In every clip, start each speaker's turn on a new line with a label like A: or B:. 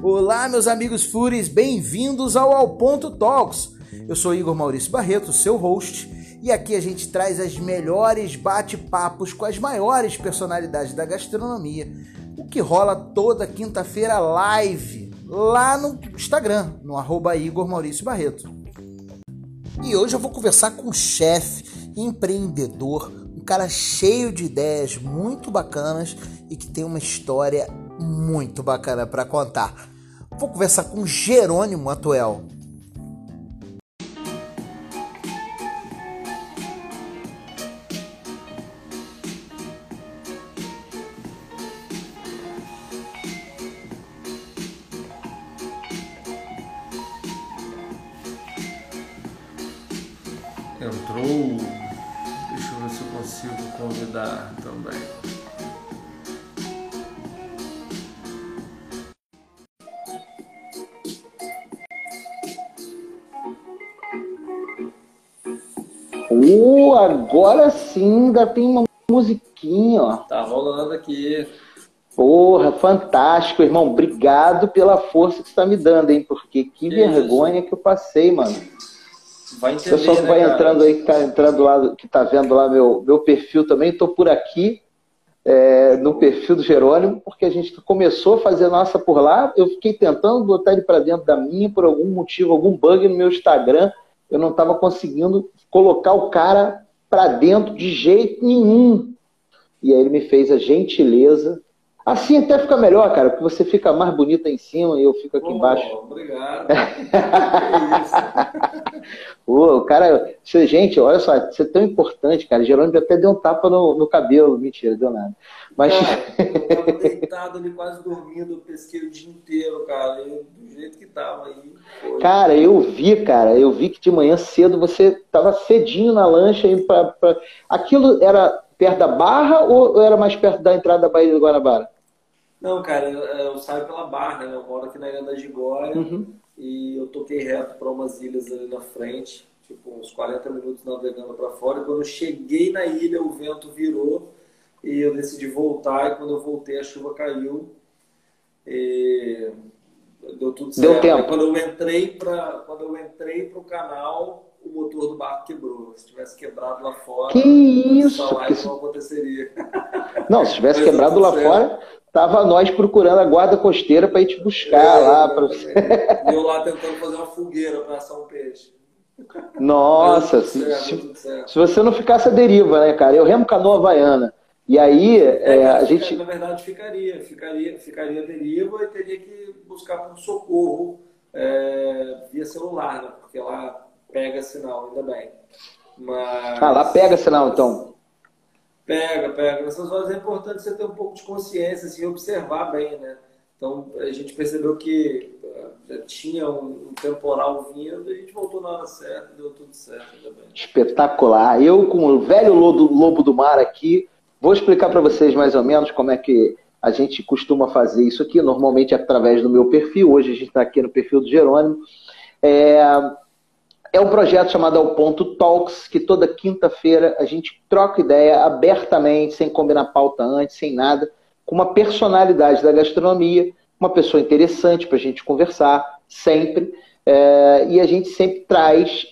A: Olá, meus amigos Fúris, bem-vindos ao Ao Ponto Talks. Eu sou Igor Maurício Barreto, seu host, e aqui a gente traz as melhores bate-papos com as maiores personalidades da gastronomia, o que rola toda quinta-feira live lá no Instagram, no arroba Igor Maurício Barreto. E hoje eu vou conversar com um chefe, empreendedor, um cara cheio de ideias muito bacanas e que tem uma história muito bacana para contar. Vou conversar com Jerônimo Atuel. Agora sim, ainda tem uma musiquinha, ó.
B: Tá rolando aqui.
A: Porra, fantástico, irmão. Obrigado pela força que você tá me dando, hein? Porque que,
B: Que
A: vergonha que eu passei, mano.
B: Vai
A: O
B: entender,
A: pessoal que
B: né,
A: vai
B: cara?
A: entrando aí, que tá entrando lá, que tá vendo lá meu, meu perfil também, tô por aqui, é, no perfil do Jerônimo, porque a gente começou a fazer nossa por lá. Eu fiquei tentando botar ele para dentro da minha, por algum motivo, algum bug no meu Instagram. Eu não estava conseguindo colocar o cara para dentro de jeito nenhum. E aí ele me fez a gentileza. Assim até fica melhor, cara, porque você fica mais bonita em cima e eu fico aqui
B: Pô,
A: embaixo.
B: Obrigado. que isso.
A: Pô, o cara, você- gente, olha só, isso é tão importante, cara. Jerônimo até deu um tapa no, no cabelo, mentira, deu nada. Mas
B: Cara, eu tava deitado ali, quase dormindo, eu pesquei o dia inteiro, cara. E do jeito que tava aí. Foi.
A: Cara, eu vi, cara, eu vi que de manhã cedo você tava cedinho na lancha indo pra, pra- Aquilo era perto da Barra ou era mais perto da entrada da Baía do Guanabara?
B: Não, cara, eu, eu saio pela barra, né? Eu moro aqui na Ilha da Gigória
A: Uhum.
B: E eu toquei reto para umas ilhas ali na frente, tipo uns 40 minutos navegando para fora. E quando eu cheguei na ilha, o vento virou e eu decidi voltar. E quando eu voltei, a chuva caiu. E deu tudo
A: Deu
B: certo.
A: tempo.
B: Aí Quando eu entrei para quando eu entrei pro canal, o motor do barco quebrou. Se tivesse quebrado lá fora,
A: Que isso, que-
B: não aconteceria.
A: Não, se tivesse quebrado lá fora, tava nós procurando a guarda costeira para ir te buscar
B: É,
A: lá. Pra...
B: E eu lá tentando fazer uma fogueira para assar um peixe.
A: Nossa, se,
B: certo,
A: se- se você não ficasse a deriva, né, cara? Eu remo canoa havaiana. E aí, é, a
B: fica-
A: gente.
B: Na verdade, ficaria, ficaria, ficaria à deriva e teria que buscar um socorro é, via celular, né? Porque lá pega sinal, ainda bem. Mas...
A: Ah, lá pega sinal, então.
B: Pega, pega. Nessas horas é importante você ter um pouco de consciência, assim, observar bem, né? Então, a gente percebeu que eh, tinha um, temporal vindo e a gente voltou na hora certa, deu tudo certo, ainda bem.
A: Espetacular. Eu, com o velho lobo, lobo do mar aqui, vou explicar para vocês mais ou menos como é que a gente costuma fazer isso aqui. Normalmente é através do meu perfil. Hoje a gente está aqui no perfil do Jerônimo. É, é um projeto chamado Ao Ponto Talks, que toda quinta-feira a gente troca ideia abertamente, sem combinar pauta antes, sem nada, com uma personalidade da gastronomia, uma pessoa interessante para a gente conversar, sempre. É, e a gente sempre traz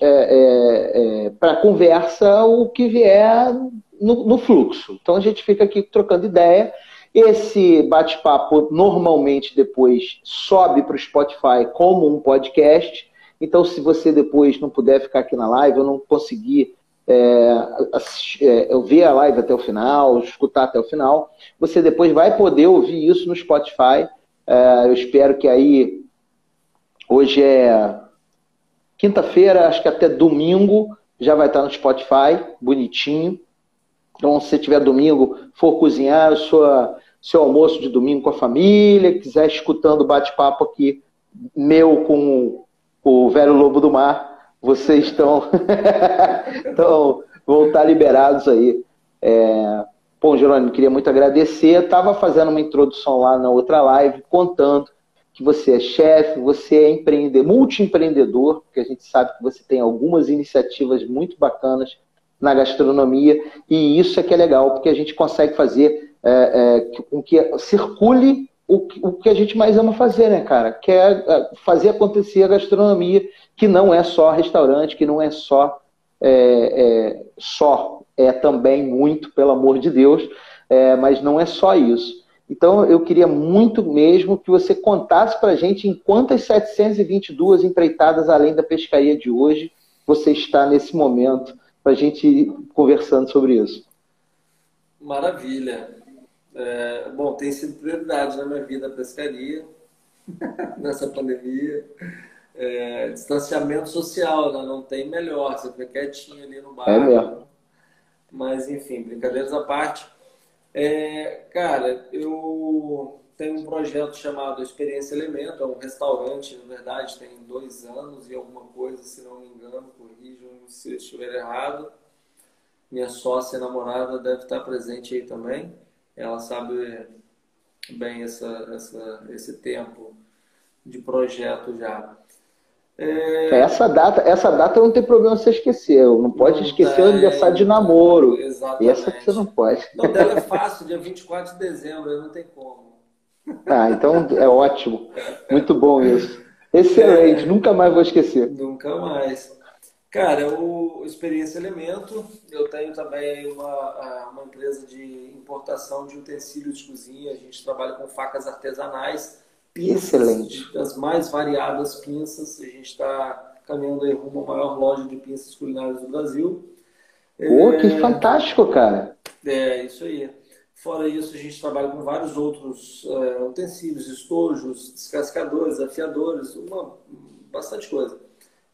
A: para a conversa o que vier no, no fluxo. Então a gente fica aqui trocando ideia. Esse bate-papo normalmente depois sobe para o Spotify como um podcast. Então, se você depois não puder ficar aqui na live, eu não conseguir é, é, eu ver a live até o final, escutar até o final, você depois vai poder ouvir isso no Spotify. É, eu espero que aí hoje é quinta-feira, acho que até domingo já vai estar no Spotify, bonitinho. Então, se tiver domingo, for cozinhar o seu almoço de domingo com a família, quiser escutando o bate-papo aqui meu com o velho lobo do mar, vocês estão, então, vão estar liberados aí. É... Bom, Jerônimo, queria muito agradecer. Estava fazendo uma introdução lá na outra live, contando que você é chefe, você é empreendedor, multi-empreendedor, porque a gente sabe que você tem algumas iniciativas muito bacanas na gastronomia, e isso é que é legal, porque a gente consegue fazer é, é, com que circule o, o que a gente mais ama fazer, né, cara? Que é, é fazer acontecer a gastronomia, que não é só restaurante, que não é só é, é, só, é também muito, pelo amor de Deus, é, mas não é só isso. Então, eu queria muito mesmo que você contasse para a gente em quantas 722 empreitadas, além da pescaria de hoje, você está nesse momento, para a gente ir conversando sobre isso.
B: Maravilha. É, bom, tem sido prioridade na minha vida a pescaria, nessa pandemia. É, distanciamento social, né? não tem melhor, você fica quietinho ali no bar. É. Mas, enfim, brincadeiras à parte. É, cara, eu tenho um projeto chamado Experiência Elemento, é um restaurante, na verdade, tem dois anos e alguma coisa, se não me engano, corrijam se eu estiver errado. Minha sócia namorada deve estar presente aí também ela sabe bem essa, essa, esse tempo de projeto já.
A: É... Essa data, essa data não tem problema você esquecer. Não pode não esquecer tem, o aniversário de namoro. Exatamente. Essa que você não pode.
B: Não, dela é fácil, dia 24 de dezembro, não tem como.
A: Ah, então é ótimo. Muito bom isso. Excelente, é... nunca mais vou esquecer.
B: Nunca mais. Cara, o Experiência Elemento, eu tenho também uma, uma empresa de importação de utensílios de cozinha. A gente trabalha com facas artesanais, pinças, Excelente. das mais variadas pinças. A gente está caminhando aí rumo à maior loja de pinças culinárias do Brasil.
A: Pô, é... que fantástico, cara!
B: É, isso aí. Fora isso, a gente trabalha com vários outros é, utensílios, estojos, descascadores, afiadores, uma, bastante coisa.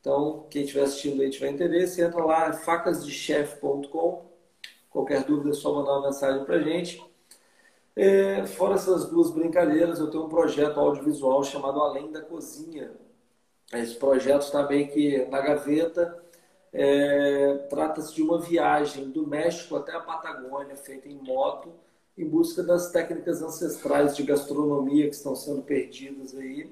B: Então, quem estiver assistindo aí tiver interesse, entra lá facasdechef.com. Qualquer dúvida é só mandar uma mensagem para a gente. É, fora essas duas brincadeiras, eu tenho um projeto audiovisual chamado Além da Cozinha. Esse projeto está meio que na gaveta. É, Trata-se de uma viagem do México até a Patagônia, feita em moto, em busca das técnicas ancestrais de gastronomia que estão sendo perdidas aí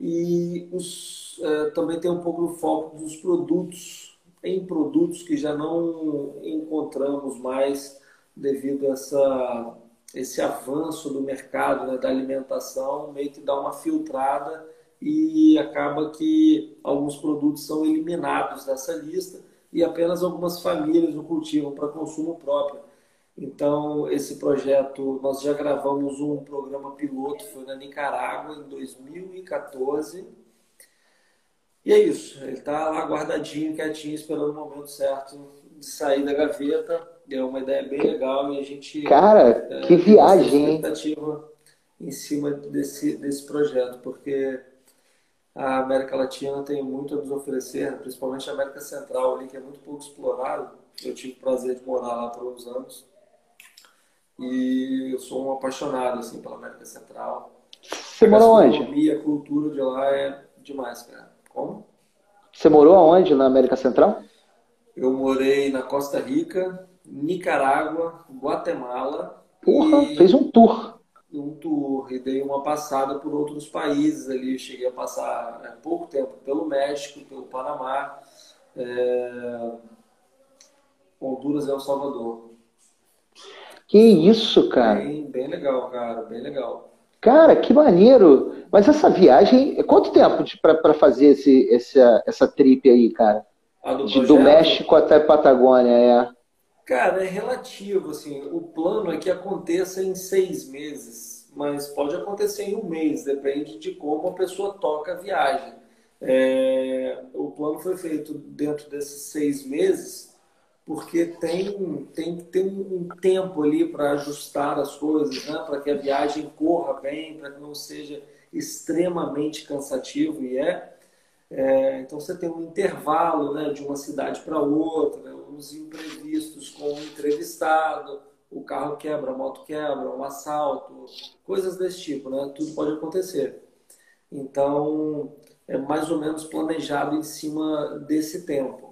B: e os, é, também tem um pouco do foco dos produtos, em produtos que já não encontramos mais devido a essa, esse avanço do mercado né, da alimentação, meio que dá uma filtrada e acaba que alguns produtos são eliminados dessa lista e apenas algumas famílias o cultivam para consumo próprio. Então, esse projeto, nós já gravamos um programa piloto, foi na Nicarágua, em 2014. E é isso, ele está lá guardadinho, quietinho, esperando o momento certo de sair da gaveta. Deu uma ideia bem legal e a gente.
A: Cara, é, que viagem!
B: expectativa em cima desse, desse projeto, porque a América Latina tem muito a nos oferecer, principalmente a América Central, ali, que é muito pouco explorado. Eu tive o prazer de morar lá por uns anos. E eu sou um apaixonado assim pela América Central.
A: Você morou onde?
B: A cultura de lá é demais, cara. Como?
A: Você morou aonde na América Central?
B: Eu morei na Costa Rica, Nicarágua, Guatemala.
A: Porra, e... fez um tour.
B: Um tour e dei uma passada por outros países ali. cheguei a passar né, pouco tempo pelo México, pelo Panamá, é... Honduras e El Salvador.
A: Que isso, cara?
B: Bem, bem legal, cara, bem legal.
A: Cara, que maneiro! Mas essa viagem, quanto tempo para fazer esse, essa, essa trip aí, cara? Do, De, do México até Patagônia, é.
B: Cara, é relativo, assim. O plano é que aconteça em seis meses, mas pode acontecer em um mês, depende de como a pessoa toca a viagem. É, o plano foi feito dentro desses seis meses porque tem, tem que ter um tempo ali para ajustar as coisas, né? para que a viagem corra bem, para que não seja extremamente cansativo, e é. é então você tem um intervalo né, de uma cidade para outra, né, uns imprevistos com o entrevistado, o carro quebra, a moto quebra, um assalto, coisas desse tipo, né? tudo pode acontecer. Então, é mais ou menos planejado em cima desse tempo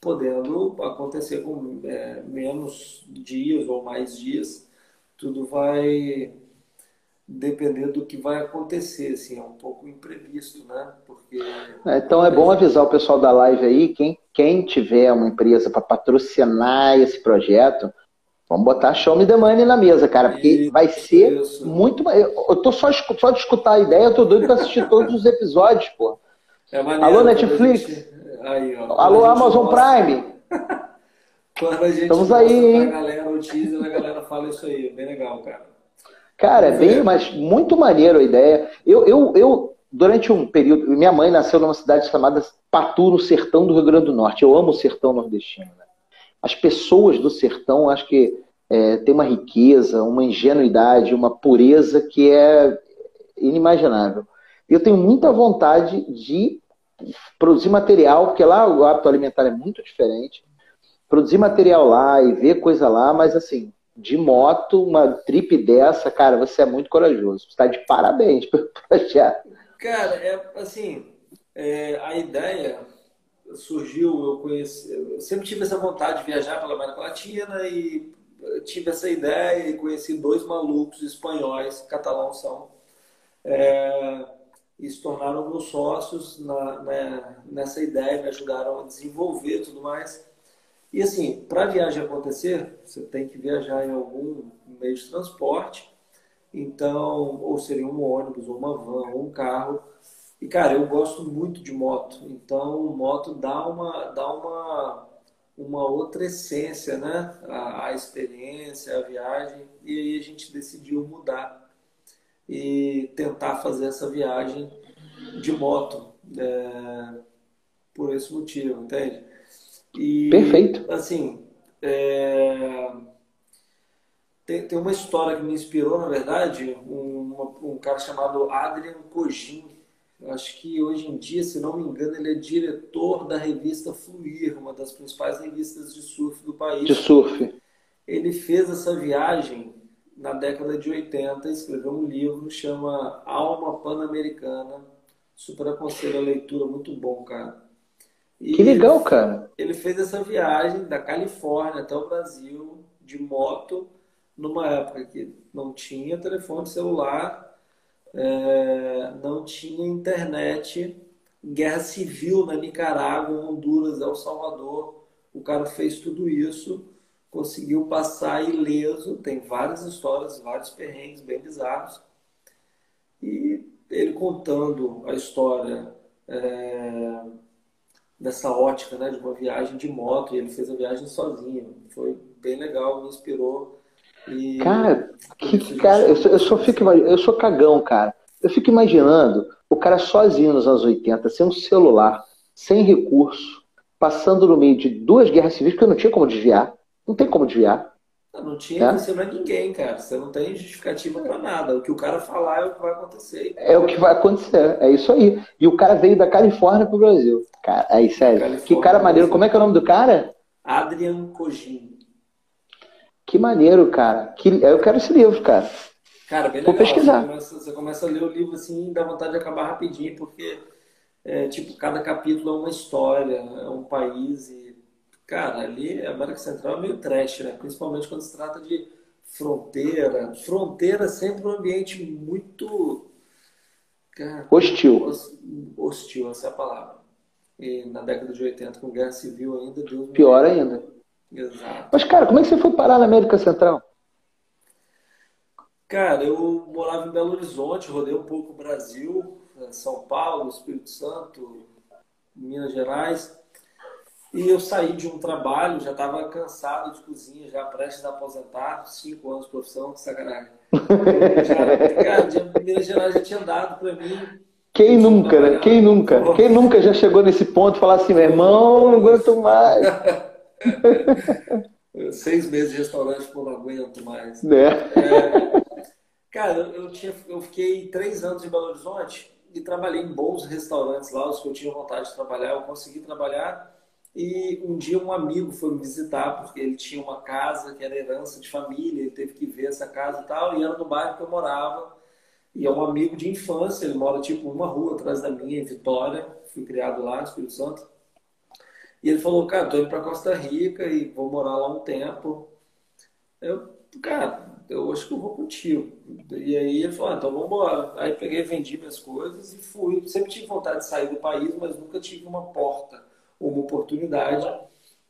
B: podendo acontecer com é, menos dias ou mais dias. Tudo vai depender do que vai acontecer, assim, é um pouco imprevisto, né? Porque
A: é, então é bom avisar o pessoal da live aí, quem, quem tiver uma empresa para patrocinar esse projeto, Vamos botar Show Me the Money na mesa, cara, porque isso, vai ser isso. muito. Eu tô só, só de escutar a ideia, eu tô doido pra assistir todos os episódios, pô. É maneiro, Alô, Netflix? Aí, ó, Alô, Amazon Prime?
B: quando a gente
A: Estamos aí, hein?
B: A galera, o teaser, a galera fala isso aí, bem legal, cara.
A: Cara, é bem, mas muito maneiro a ideia. Eu, eu, eu, durante um período, minha mãe nasceu numa cidade chamada Patu, no sertão do Rio Grande do Norte. Eu amo o sertão nordestino. Né? As pessoas do sertão, acho que é, tem uma riqueza, uma ingenuidade, uma pureza que é inimaginável. Eu tenho muita vontade de produzir material, porque lá o hábito alimentar é muito diferente. Produzir material lá e ver coisa lá, mas assim, de moto, uma trip dessa, cara, você é muito corajoso. Você está de parabéns pelo projeto.
B: Cara, é assim, é, a ideia surgiu, eu conheci, eu sempre tive essa vontade de viajar pela América Latina e tive essa ideia e conheci dois malucos espanhóis, catalãos são, é, e se tornaram meus sócios na, né, nessa ideia, me ajudaram a desenvolver tudo mais. E assim, para a viagem acontecer, você tem que viajar em algum meio de transporte, então, ou seria um ônibus, ou uma van, ou um carro. E cara, eu gosto muito de moto, então moto dá uma, dá uma, uma outra essência, né? A, a experiência, a viagem. E aí a gente decidiu mudar e tentar fazer essa viagem de moto. É, por esse motivo, entende?
A: E, Perfeito.
B: Assim, é... tem, tem uma história que me inspirou, na verdade, um, um cara chamado Adrian Cogin. Acho que hoje em dia, se não me engano, ele é diretor da revista Fluir, uma das principais revistas de surf do país.
A: De surf.
B: Ele fez essa viagem na década de 80, escreveu um livro chama Alma Pan-Americana. Super aconselho a leitura, muito bom, cara.
A: E que legal, cara.
B: Ele fez essa viagem da Califórnia até o Brasil de moto, numa época que não tinha telefone celular, é, não tinha internet, guerra civil na Nicarágua, Honduras, El Salvador. O cara fez tudo isso, conseguiu passar ileso. Tem várias histórias, vários perrengues bem bizarros. E ele contando a história. É, dessa ótica, né, de uma viagem de moto, e ele fez a viagem sozinho. Foi bem legal, me inspirou. E...
A: Cara, que cara, eu só, eu só fico eu sou cagão, cara. Eu fico imaginando o cara sozinho nos anos 80, sem um celular, sem recurso, passando no meio de duas guerras civis, porque não tinha como desviar. Não tem como desviar.
B: Não tinha, é? você não é ninguém, cara. Você não tem justificativa para nada. O que o cara falar é o que vai acontecer.
A: É o que vai acontecer, é isso aí. E o cara veio da Califórnia pro Brasil. Cara, aí, sério. Califórnia, que cara maneiro. Como é que é o nome do cara?
B: Adrian Cogin.
A: Que maneiro, cara. Que... Eu quero esse livro, cara.
B: Cara, bem
A: Vou
B: legal.
A: pesquisar.
B: Você começa, você começa, a ler o livro assim dá vontade de acabar rapidinho, porque é, tipo, cada capítulo é uma história, é um país e Cara, ali a América Central é meio trash, né? Principalmente quando se trata de fronteira. Fronteira é sempre um ambiente muito.
A: Cara, hostil.
B: Hostil, essa é a palavra. E na década de 80, com guerra civil ainda, Deus
A: Pior me... ainda.
B: Exato.
A: Mas, cara, como é que você foi parar na América Central?
B: Cara, eu morava em Belo Horizonte, rodei um pouco o Brasil, São Paulo, Espírito Santo, Minas Gerais. E eu saí de um trabalho, já estava cansado de cozinha, já prestes a aposentar, cinco anos de profissão, que sacanagem. Já, cara, Minas Gerais já tinha dado para mim.
A: Quem nunca, né? Quem nunca? Quem nunca já chegou nesse ponto e falar assim, meu irmão, não aguento mais.
B: Seis meses de restaurante, pô, não aguento mais.
A: Né?
B: É, cara, eu, tinha, eu fiquei três anos em Belo Horizonte e trabalhei em bons restaurantes lá, os que eu tinha vontade de trabalhar, eu consegui trabalhar e um dia um amigo foi me visitar, porque ele tinha uma casa que era herança de família, ele teve que ver essa casa e tal, e era no bairro que eu morava. E é um amigo de infância, ele mora tipo uma rua atrás da minha, em Vitória, fui criado lá no Espírito Santo. E ele falou, cara, tô indo para Costa Rica e vou morar lá um tempo. Eu, cara, eu acho que eu vou contigo. E aí ele falou, ah, então vamos embora. Aí peguei, vendi minhas coisas e fui. Sempre tive vontade de sair do país, mas nunca tive uma porta uma oportunidade.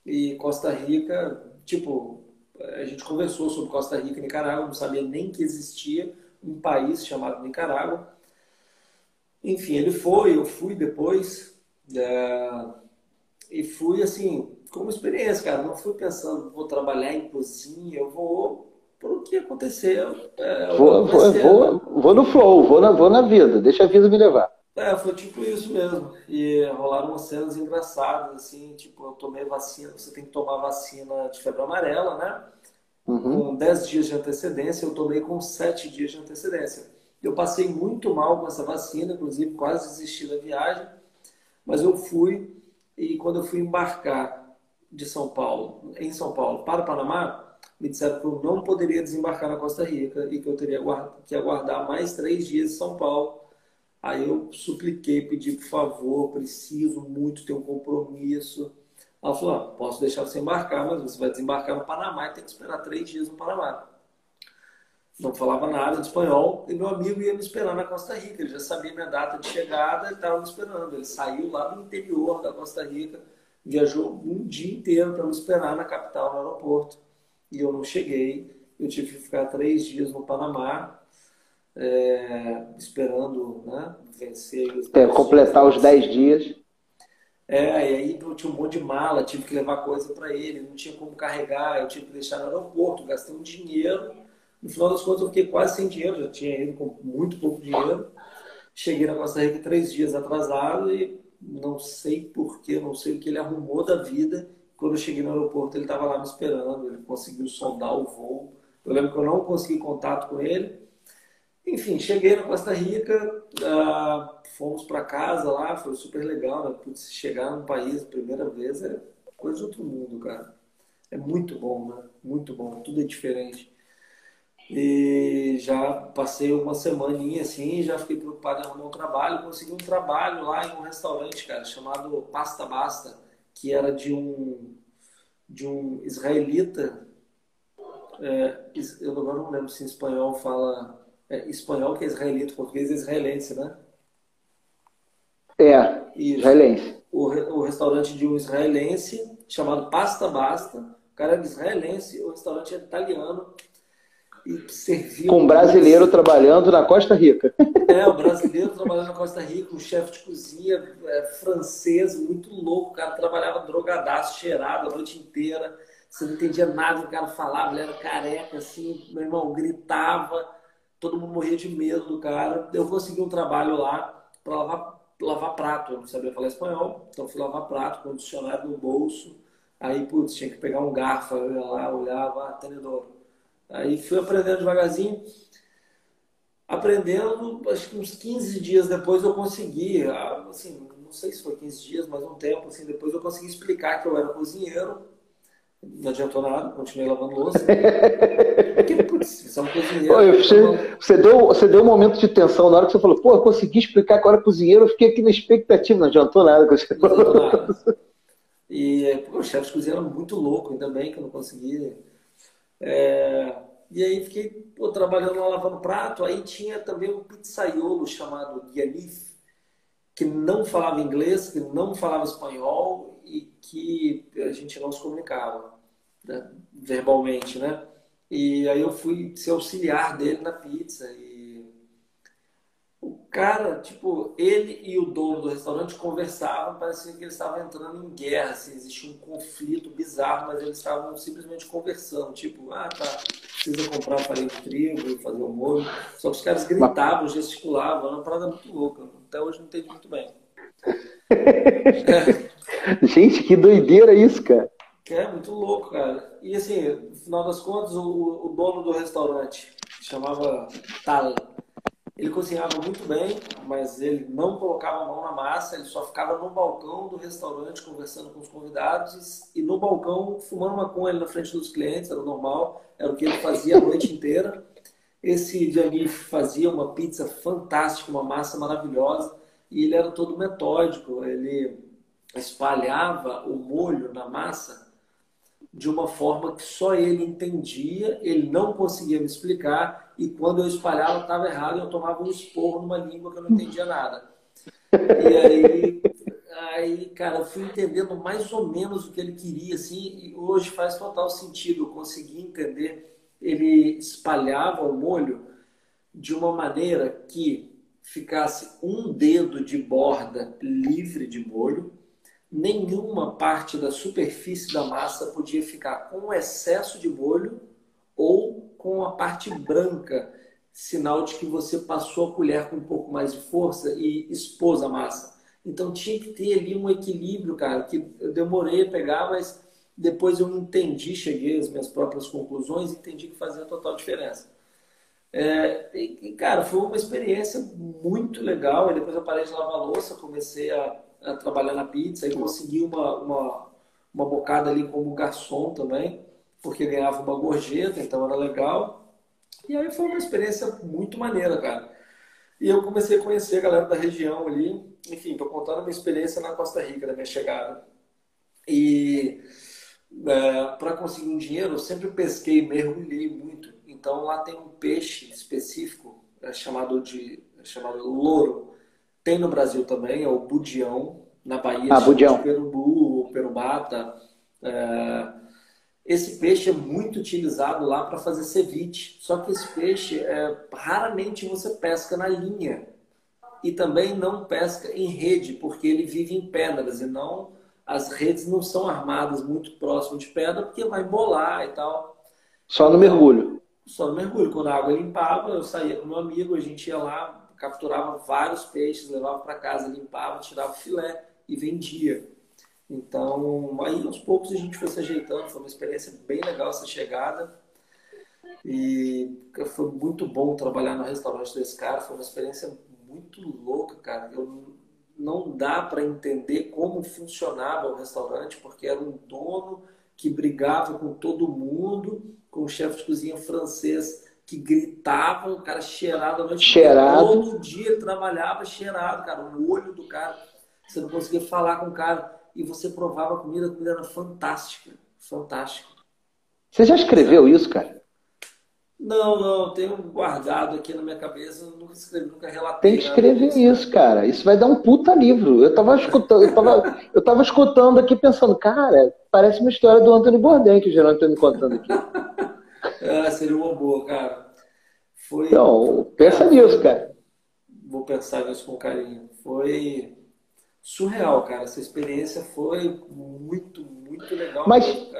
B: E Costa Rica, tipo, a gente conversou sobre Costa Rica e Nicarágua, não sabia nem que existia um país chamado Nicarágua. Enfim, ele foi, eu fui depois. É, e fui assim, como experiência, cara. Não fui pensando, vou trabalhar em cozinha, eu vou por o que aconteceu.
A: É, vou, vou, vou, vou, no flow, vou na, vou na vida, deixa a vida me levar.
B: É, foi tipo isso mesmo. E rolaram umas cenas engraçadas, assim, tipo, eu tomei vacina, você tem que tomar vacina de febre amarela, né? Uhum. Com 10 dias de antecedência, eu tomei com 7 dias de antecedência. Eu passei muito mal com essa vacina, inclusive quase desisti da viagem, mas eu fui e quando eu fui embarcar de São Paulo, em São Paulo, para o Panamá, me disseram que eu não poderia desembarcar na Costa Rica e que eu teria que aguardar mais três dias em São Paulo. Aí eu supliquei, pedi por favor, preciso muito ter um compromisso. Ela falou: ah, posso deixar você embarcar, mas você vai desembarcar no Panamá e tem que esperar três dias no Panamá. Não falava nada de espanhol e meu amigo ia me esperar na Costa Rica. Ele já sabia minha data de chegada e estava me esperando. Ele saiu lá do interior da Costa Rica, viajou um dia inteiro para me esperar na capital, no aeroporto e eu não cheguei. Eu tive que ficar três dias no Panamá, é, esperando né, vencer.
A: Os é, completar os dez dias.
B: É, e aí eu tinha um monte de mala, tive que levar coisa para ele, não tinha como carregar, eu tive que deixar no aeroporto, gastei um dinheiro. No final das contas, eu fiquei quase sem dinheiro, já tinha ido com muito pouco dinheiro. Cheguei na Costa Rica três dias atrasado e não sei porquê, não sei o que ele arrumou da vida quando eu cheguei no aeroporto, ele estava lá me esperando, ele conseguiu sondar o voo. Eu lembro que eu não consegui contato com ele. Enfim, cheguei na Costa Rica, uh, fomos para casa lá, foi super legal, né? Putz, chegar num país primeira vez é coisa de outro mundo, cara. É muito bom, né? Muito bom, tudo é diferente. E já passei uma semaninha assim, já fiquei preocupado em arrumar um trabalho. Consegui um trabalho lá em um restaurante, cara, chamado Pasta Basta que era de um, de um israelita. É, eu agora não lembro se em espanhol fala. É, espanhol que é israelita, português é israelense, né?
A: É, israelense.
B: O, o restaurante de um israelense chamado Pasta Basta. O cara é israelense, o restaurante é italiano
A: e serviu. Com um brasileiro um... trabalhando na Costa Rica.
B: É, o brasileiro trabalhando na Costa Rica, um chefe de cozinha é, francês, muito louco. O cara trabalhava drogadaço, cheirado a noite inteira. Você não entendia nada do que o cara falava, ele era careca, assim, meu irmão gritava, todo mundo morria de medo do cara. Eu consegui um trabalho lá para lavar, lavar prato. Eu não sabia falar espanhol, então fui lavar prato com dicionário no bolso. Aí, putz, tinha que pegar um garfo, eu ia lá, olhava, ah, tenedor Aí fui aprendendo devagarzinho. Aprendendo, acho que uns 15 dias depois eu consegui, ah, assim, não sei se foi 15 dias, mas um tempo, assim, depois eu consegui explicar que eu era cozinheiro. Não adiantou nada, continuei lavando louça. Porque, putz, você é um cozinheiro. Oi,
A: você, você, deu, você deu um momento de tensão na hora que você falou, pô, eu consegui explicar que eu era cozinheiro, eu fiquei aqui na expectativa, não adiantou nada. Não adiantou nada.
B: E, pô, o chefe de cozinha era muito louco, ainda bem que eu não consegui é, e aí fiquei pô, trabalhando lá lavando prato. Aí tinha também um pizzaiolo chamado Yanif, que não falava inglês, que não falava espanhol e que a gente não se comunicava né, verbalmente, né? E aí eu fui ser auxiliar dele na pizza. E o cara, tipo, ele e o dono do restaurante conversavam, parecia que eles estavam entrando em guerra, assim, existia um conflito bizarro, mas eles estavam simplesmente conversando, tipo, ah, tá, precisa comprar farinha de trigo, fazer um molho. Só que os caras gritavam, gesticulavam, era uma parada muito louca. Até hoje não entendi muito bem.
A: Gente, que doideira isso, cara.
B: É, muito louco, cara. E assim, no final das contas, o, o dono do restaurante chamava Tal ele cozinhava muito bem, mas ele não colocava a mão na massa, ele só ficava no balcão do restaurante conversando com os convidados e no balcão fumando maconha ali na frente dos clientes, era normal, era o que ele fazia a noite inteira. Esse Gianni fazia uma pizza fantástica, uma massa maravilhosa e ele era todo metódico, ele espalhava o molho na massa de uma forma que só ele entendia, ele não conseguia me explicar, e quando eu espalhava estava errado, eu tomava um esporro numa língua que eu não entendia nada. E aí Aí, cara, eu fui entendendo mais ou menos o que ele queria, assim, e hoje faz total sentido. Eu consegui entender. Ele espalhava o molho de uma maneira que ficasse um dedo de borda livre de molho, nenhuma parte da superfície da massa podia ficar com excesso de molho ou com a parte branca, sinal de que você passou a colher com um pouco mais de força e expôs a massa. Então tinha que ter ali um equilíbrio, cara, que eu demorei a pegar, mas depois eu entendi, cheguei às minhas próprias conclusões, entendi que fazia total diferença. É, e, cara, foi uma experiência muito legal. E depois eu parei de lavar louça, comecei a, a trabalhar na pizza e consegui uma, uma, uma bocada ali como garçom também, porque ganhava uma gorjeta, então era legal. E aí foi uma experiência muito maneira, cara. E eu comecei a conhecer a galera da região ali. Enfim, tô contando a minha experiência na Costa Rica, da minha chegada. E é, para conseguir um dinheiro, eu sempre pesquei, mergulhei muito. Então lá tem um peixe específico é chamado de é chamado louro. Tem no Brasil também, é o budião. Na Bahia,
A: ah, budião.
B: perubu, perubata. É... Esse peixe é muito utilizado lá para fazer ceviche. Só que esse peixe, é, raramente você pesca na linha. E também não pesca em rede, porque ele vive em pedras e não as redes não são armadas muito próximo de pedra, porque vai bolar e tal.
A: Só no mergulho
B: só no mergulho. Quando a água limpava, eu saía com meu amigo, a gente ia lá, capturava vários peixes, levava para casa, limpava, tirava o filé e vendia. Então, aí aos poucos a gente foi se ajeitando, foi uma experiência bem legal essa chegada. E foi muito bom trabalhar no restaurante desse cara, foi uma experiência muito louca, cara. Eu não dá para entender como funcionava o restaurante, porque era um dono que brigava com todo mundo com um chefe de cozinha francês que gritava, o cara cheirado a noite
A: cheirado.
B: Todo dia trabalhava cheirado, cara. O olho do cara, você não conseguia falar com o cara. E você provava a comida, a comida era fantástica. Fantástica.
A: Você já escreveu isso, cara?
B: Não, não, tenho guardado aqui na minha cabeça, nunca escrevi, nunca relatei.
A: Tem que escrever isso, cara. Isso vai dar um puta livro. Eu tava escutando, eu tava, eu tava escutando aqui pensando, cara, parece uma história do Antônio Bourdain que o Geraldo tá me contando aqui.
B: é, seria uma boa, cara.
A: Foi. Então, pensa cara, nisso, cara.
B: Vou pensar nisso com carinho. Foi surreal, cara. Essa experiência foi muito, muito legal.
A: Mas, mesmo.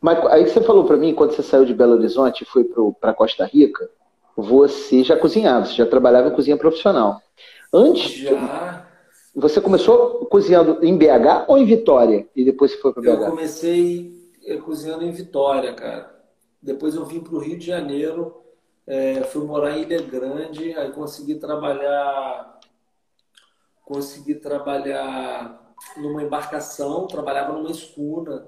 A: Mas aí você falou para mim, quando você saiu de Belo Horizonte e foi para Costa Rica, você já cozinhava, você já trabalhava em cozinha profissional. Antes,
B: já.
A: você começou cozinhando em BH ou em Vitória? E depois você foi para BH?
B: Eu comecei cozinhando em Vitória, cara. Depois eu vim para o Rio de Janeiro, é, fui morar em Ilha Grande, aí consegui trabalhar, consegui trabalhar numa embarcação, trabalhava numa escuna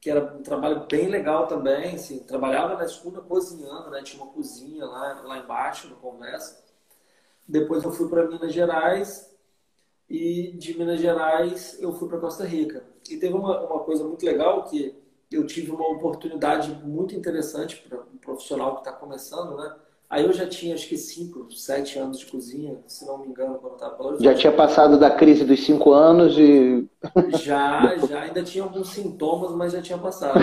B: que era um trabalho bem legal também, assim, trabalhava na escuna cozinhando, né? Tinha uma cozinha lá, lá embaixo no Conversa. Depois eu fui para Minas Gerais e de Minas Gerais eu fui para Costa Rica. E teve uma, uma coisa muito legal que eu tive uma oportunidade muito interessante para um profissional que está começando, né? Aí eu já tinha acho que 5, 7 anos de cozinha, se não me engano, quando estava
A: Já tinha passado da crise dos 5 anos e.
B: Já, já, ainda tinha alguns sintomas, mas já tinha passado.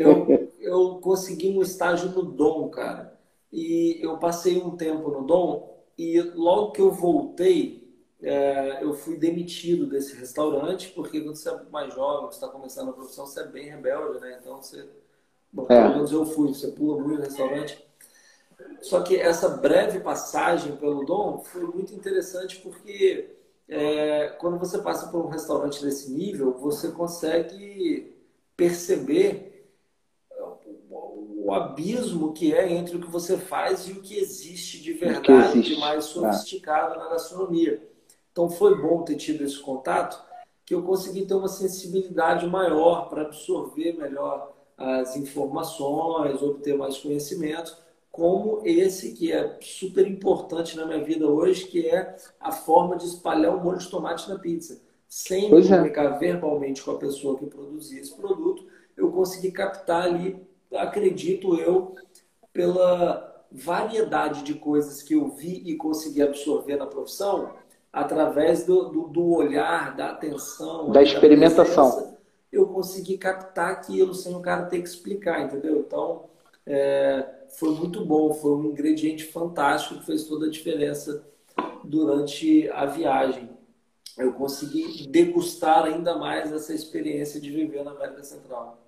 B: Eu, eu consegui um estágio no Dom, cara. E eu passei um tempo no Dom e logo que eu voltei, é, eu fui demitido desse restaurante, porque quando você é mais jovem, você está começando a profissão, você é bem rebelde, né? Então você. Bom, é. Pelo menos eu fui, você pula muito no restaurante. Só que essa breve passagem pelo Dom foi muito interessante porque é, quando você passa por um restaurante desse nível, você consegue perceber o abismo que é entre o que você faz e o que existe de verdade, existe. mais sofisticado na gastronomia. Então foi bom ter tido esse contato, que eu consegui ter uma sensibilidade maior para absorver melhor as informações, obter mais conhecimento como esse que é super importante na minha vida hoje, que é a forma de espalhar o molho de tomate na pizza. Sem pois é. comunicar é. verbalmente com a pessoa que produzia esse produto, eu consegui captar ali, acredito eu, pela variedade de coisas que eu vi e consegui absorver na profissão, através do, do, do olhar, da atenção,
A: da experimentação.
B: Eu consegui captar aquilo sem o cara ter que explicar, entendeu? Então, é, foi muito bom, foi um ingrediente fantástico que fez toda a diferença durante a viagem. Eu consegui degustar ainda mais essa experiência de viver na América Central.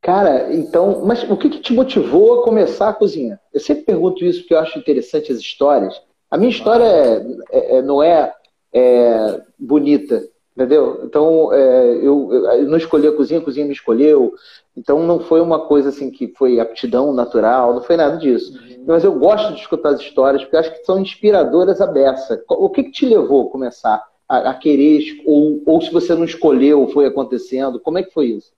A: Cara, então, mas o que, que te motivou a começar a cozinhar? Eu sempre pergunto isso porque eu acho interessante as histórias. A minha história é, é, é não é, é bonita, Entendeu? Então, é, eu, eu, não escolhi a cozinha, a cozinha me escolheu. Então, não foi uma coisa assim que foi aptidão natural, não foi nada disso. Uhum. Mas eu gosto de escutar as histórias, porque acho que são inspiradoras a beça. O que, que te levou a começar a, a querer, ou, ou se você não escolheu, foi acontecendo? Como é que foi isso?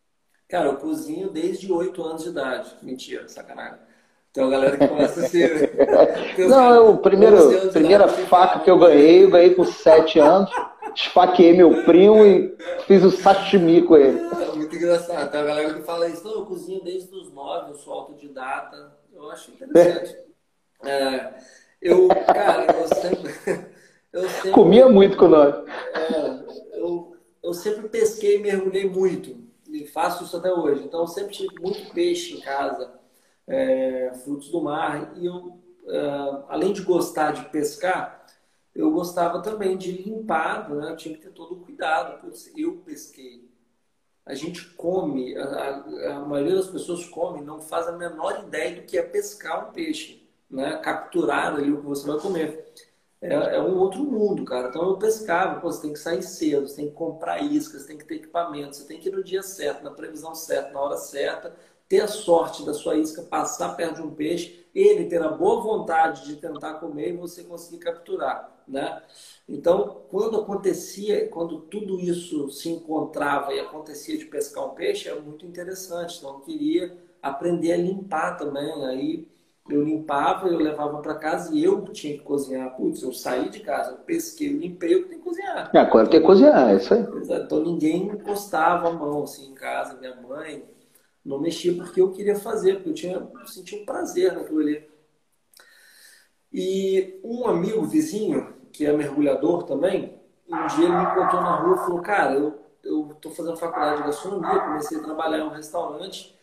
B: Cara, eu cozinho desde 8 anos de idade. Mentira, sacanagem. Então a galera que começa a ser.
A: não, eu, o primeiro, primeira faca que eu ganhei, eu ganhei com 7 anos esfaqueei meu primo e fiz o sashimi com ele.
B: É muito engraçado. Tem a galera que fala isso, eu cozinho desde os nove, eu sou autodidata. Eu acho interessante. É, eu, cara, eu sempre, eu sempre.
A: Comia muito com nós.
B: É, eu, eu sempre pesquei e mergulhei muito. E faço isso até hoje. Então, eu sempre tive muito peixe em casa, é, frutos do mar. E eu, é, além de gostar de pescar, eu gostava também de limpar, né? eu tinha que ter todo o cuidado. Eu pesquei. A gente come, a, a, maioria das pessoas come, não faz a menor ideia do que é pescar um peixe, né? capturar ali o que você vai comer. É, é, um outro mundo, cara. Então eu pescava, pô, você tem que sair cedo, você tem que comprar iscas, você tem que ter equipamento, você tem que ir no dia certo, na previsão certa, na hora certa, ter a sorte da sua isca passar perto de um peixe, ele ter a boa vontade de tentar comer e você conseguir capturar né? Então, quando acontecia, quando tudo isso se encontrava e acontecia de pescar um peixe, era muito interessante. Então, eu queria aprender a limpar também. Aí eu limpava, eu levava para casa e eu tinha que cozinhar. Putz, eu saí de casa, eu pesquei, eu limpei, eu tenho que cozinhar.
A: É, agora tem que cozinhar, é isso aí.
B: Então ninguém encostava a mão assim em casa, minha mãe não mexia porque eu queria fazer, porque eu tinha eu sentia um prazer naquilo ali. E um amigo vizinho, que é mergulhador também, um dia ele me encontrou na rua e falou, cara, eu estou fazendo faculdade de gastronomia, comecei a trabalhar em um restaurante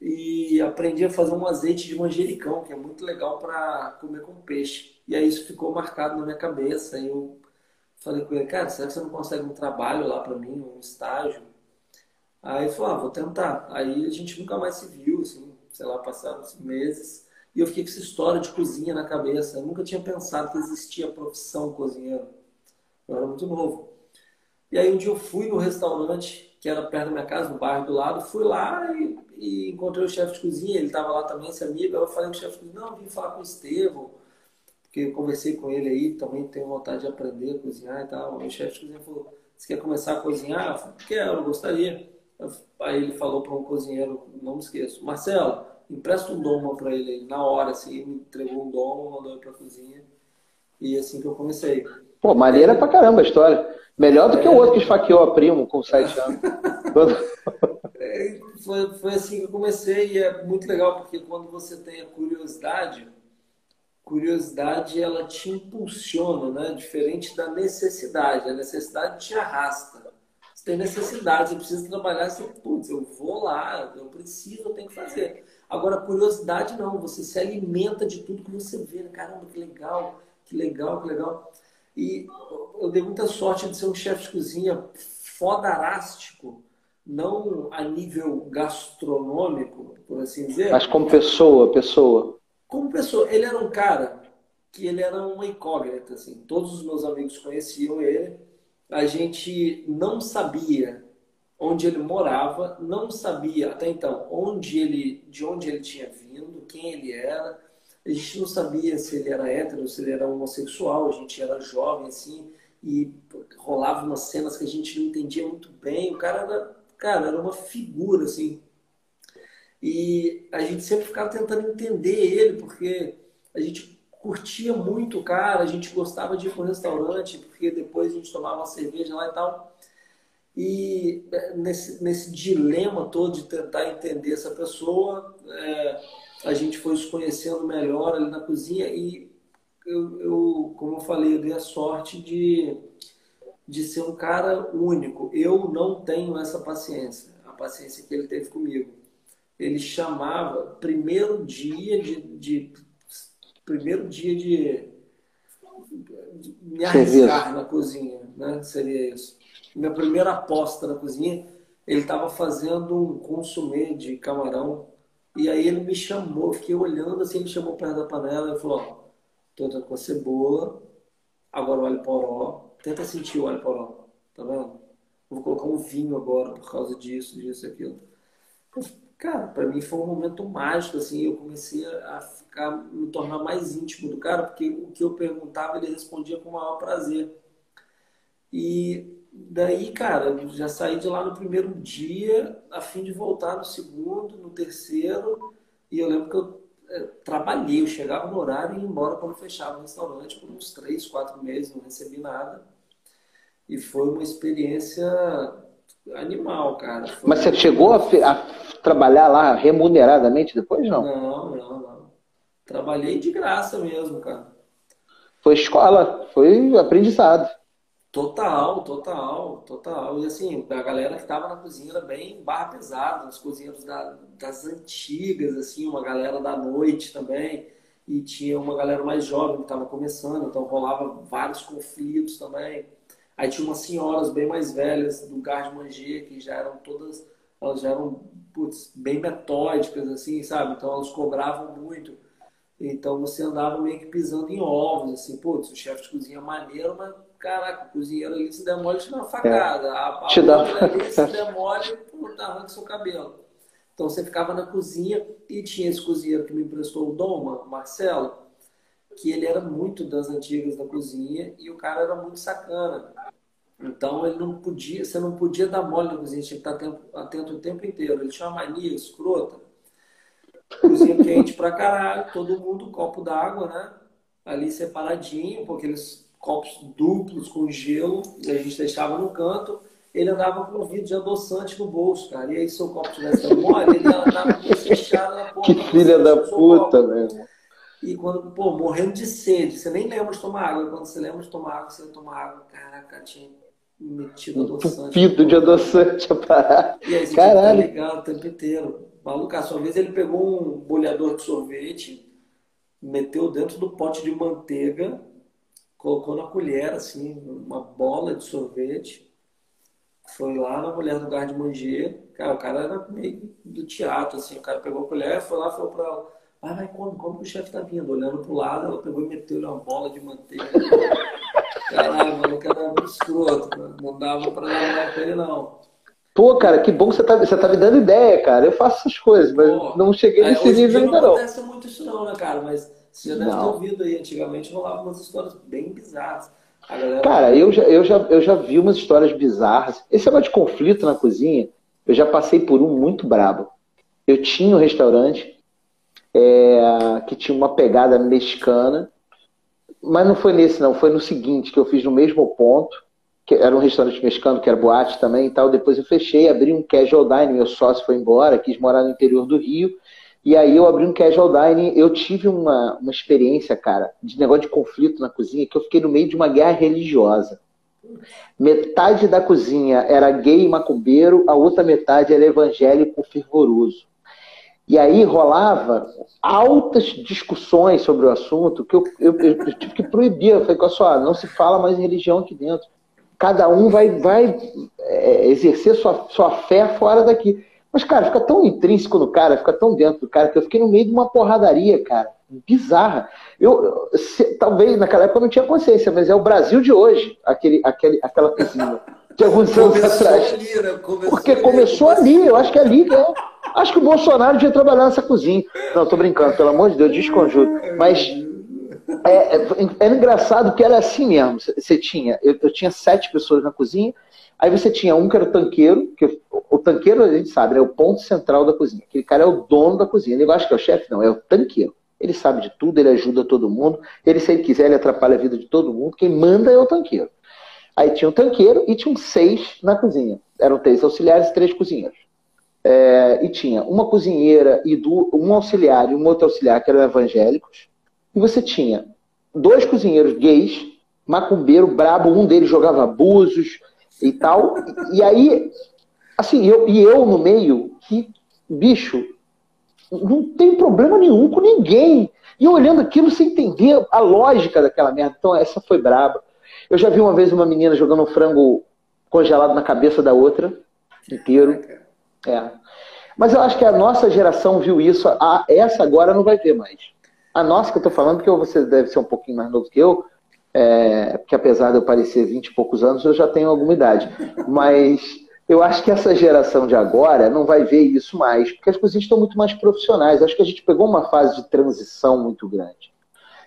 B: e aprendi a fazer um azeite de manjericão, que é muito legal para comer com peixe. E aí isso ficou marcado na minha cabeça. E eu falei com ele, cara, será que você não consegue um trabalho lá para mim, um estágio? Aí falou, ah, vou tentar. Aí a gente nunca mais se viu, assim, sei lá, passaram meses. E eu fiquei com essa história de cozinha na cabeça. Eu nunca tinha pensado que existia profissão cozinheiro. Eu era muito novo. E aí um dia eu fui no restaurante, que era perto da minha casa, no bairro do lado, fui lá e, e encontrei o chefe de cozinha, ele estava lá também, esse amigo. Aí eu falei com o chefe de cozinha, não, vim falar com o Estevão, porque eu conversei com ele aí, também tenho vontade de aprender a cozinhar e tal. Aí o chefe de cozinha falou, você quer começar a cozinhar? Eu falei, quero, eu gostaria. Aí ele falou para um cozinheiro, não me esqueço, Marcelo, empresta um domo para ele aí, na hora, assim, me entregou um domo, mandou ele pra cozinha. E assim que eu comecei.
A: Pô, maneira pra caramba a história. Melhor do é. que o outro que esfaqueou a primo com sete anos.
B: é, foi, foi assim que eu comecei e é muito legal porque quando você tem a curiosidade, curiosidade ela te impulsiona, né? Diferente da necessidade. A necessidade te arrasta. Você tem necessidade, você precisa trabalhar, você, putz, eu vou lá, eu preciso, eu tenho que fazer. Agora, curiosidade não, você se alimenta de tudo que você vê. Né? Caramba, que legal, que legal, que legal. E eu dei muita sorte de ser um chefe de cozinha fodarástico, não a nível gastronômico, por assim dizer.
A: Mas como pessoa, pessoa.
B: Como pessoa. Ele era um cara que ele era uma incógnita, assim. Todos os meus amigos conheciam ele. A gente não sabia onde ele morava, não sabia até então onde ele, de onde ele tinha vindo, quem ele era. A gente não sabia se ele era hétero, se ele era homossexual, a gente era jovem assim e rolava umas cenas que a gente não entendia muito bem. O cara era, cara, era uma figura assim. E a gente sempre ficava tentando entender ele, porque a gente curtia muito o cara, a gente gostava de ir para um restaurante, porque depois a gente tomava uma cerveja lá e tal. E é, nesse, nesse dilema todo de tentar entender essa pessoa, é, a gente foi se conhecendo melhor ali na cozinha e eu, eu, como eu falei, eu dei a sorte de, de ser um cara único. Eu não tenho essa paciência, a paciência que ele teve comigo. Ele chamava primeiro dia de, de primeiro dia de, me arriscar na cozinha, né? Seria isso. Minha primeira aposta na cozinha, ele estava fazendo um consumê de camarão e aí ele me chamou, fiquei olhando assim, me chamou perto da panela e falou, ó, tô com a cebola, agora o alho poró, tenta sentir o alho poró, tá vendo? Vou colocar um vinho agora por causa disso, disso e aquilo. Cara, para mim foi um momento mágico, assim, eu comecei a ficar, me tornar mais íntimo do cara, porque o que eu perguntava ele respondia com o maior prazer. E daí, cara, já saí de lá no primeiro dia, a fim de voltar no segundo, no terceiro, e eu lembro que eu é, trabalhei, eu chegava no horário e ia embora quando fechava o restaurante por uns três, quatro meses, não recebi nada. E foi uma experiência animal, cara. Foi
A: Mas você chegou a, a, trabalhar lá remuneradamente depois, não?
B: Não, não, não. Trabalhei de graça mesmo, cara.
A: Foi escola, foi aprendizado.
B: Total, total, total. E assim, a galera que tava na cozinha era bem barra pesada, os cozinheiros da, das antigas, assim, uma galera da noite também. E tinha uma galera mais jovem que estava começando, então rolava vários conflitos também. Aí tinha umas senhoras bem mais velhas do Gás Manger, que já eram todas, elas já eram putz, bem metódicas, assim, sabe? Então elas cobravam muito. Então você andava meio que pisando em ovos, assim, putz, o chefe de cozinha é maneiro, mas caraca, o cozinheiro ali se demole te dá uma facada. É. A, a te dá ali se demole, puta, arranca seu cabelo. Então você ficava na cozinha e tinha esse cozinheiro que me emprestou o Doma, Marcelo, que ele era muito das antigas da cozinha e o cara era muito sacana. Então ele não podia, você não podia dar mole na cozinha, tinha que estar atento, atento o tempo inteiro. Ele tinha uma mania escrota. Cozinha quente pra caralho, todo mundo, copo d'água, né? Ali separadinho, com aqueles copos duplos com gelo, e a gente deixava no canto ele andava com um vidro de adoçante no bolso, cara. E aí, se o copo tivesse mole, ele andava com fechado na
A: porta. Que filha da puta, velho.
B: E quando, pô, morrendo de sede, você nem lembra de tomar água. Quando você lembra de tomar água, você tomar água. Caraca, tinha metido adoçante.
A: Vidro de adoçante a parar.
B: E aí, você Caralho. ligado o tempo inteiro. Maluco, uma vez ele pegou um bolhador de sorvete, meteu dentro do pote de manteiga, colocou na colher, assim, uma bola de sorvete foi lá na mulher do lugar de Manger. Cara, o cara era meio do teatro, assim. O cara pegou a colher, foi lá, falou pra ela: Vai, vai, come, como que o chefe tá vindo? Olhando pro lado, ela pegou e meteu uma bola de manteiga. Caralho, mano, o cara era muito escroto. Não dava pra dar pra ele, não.
A: Pô, cara, que bom que você tá, você tá me dando ideia, cara. Eu faço essas coisas, mas Pô, não cheguei nesse é, nível ainda
B: não. Não acontece muito isso, não, né, cara? Mas você já deve não. ter ouvido aí. Antigamente rolava umas histórias bem bizarras.
A: Cara, eu já, eu, já, eu já vi umas histórias bizarras. Esse negócio de conflito na cozinha, eu já passei por um muito brabo. Eu tinha um restaurante é, que tinha uma pegada mexicana, mas não foi nesse, não. Foi no seguinte, que eu fiz no mesmo ponto, que era um restaurante mexicano, que era boate também e tal. Depois eu fechei, abri um casual dining, meu sócio foi embora, quis morar no interior do Rio. E aí eu abri um casual dining, eu tive uma, uma experiência, cara, de negócio de conflito na cozinha, que eu fiquei no meio de uma guerra religiosa. Metade da cozinha era gay e macumbeiro, a outra metade era evangélico fervoroso. E aí rolava altas discussões sobre o assunto que eu, eu, eu tive que proibir. Eu falei, olha só, não se fala mais em religião aqui dentro. Cada um vai, vai é, exercer sua, sua fé fora daqui. Mas, cara, fica tão intrínseco no cara, fica tão dentro do cara, que eu fiquei no meio de uma porradaria, cara, bizarra. Eu, se, talvez naquela época eu não tinha consciência, mas é o Brasil de hoje, aquele, aquele, aquela cozinha. De alguns anos atrás. Ali, né? começou Porque ali, começou ali, eu acho que é ali, né? Acho que o Bolsonaro devia trabalhar nessa cozinha. Não, tô brincando, pelo amor de Deus, desconjunto. Mas é, é, era engraçado que era assim mesmo. Você tinha, eu, eu tinha sete pessoas na cozinha, Aí você tinha um que era o tanqueiro, que o tanqueiro a gente sabe, é o ponto central da cozinha. Aquele cara é o dono da cozinha. Ele acha que é o chefe, não, é o tanqueiro. Ele sabe de tudo, ele ajuda todo mundo. Ele, se ele quiser, ele atrapalha a vida de todo mundo. Quem manda é o tanqueiro. Aí tinha um tanqueiro e tinham seis na cozinha. Eram três auxiliares e três cozinheiros. É, e tinha uma cozinheira e do, um auxiliar e um outro auxiliar que eram evangélicos. E você tinha dois cozinheiros gays, macumbeiro, brabo, um deles jogava abusos e tal. E aí, assim, eu, e eu no meio, que, bicho, não tem problema nenhum com ninguém. E olhando aquilo sem entender a lógica daquela merda. Então, essa foi braba. Eu já vi uma vez uma menina jogando um frango congelado na cabeça da outra, inteiro. É. Mas eu acho que a nossa geração viu isso, a, essa agora não vai ver mais. A nossa que eu tô falando, porque você deve ser um pouquinho mais novo que eu, é, porque apesar de eu parecer 20 e poucos anos, eu já tenho alguma idade. Mas eu acho que essa geração de agora não vai ver isso mais, porque as cozinhas estão muito mais profissionais. Acho que a gente pegou uma fase de transição muito grande,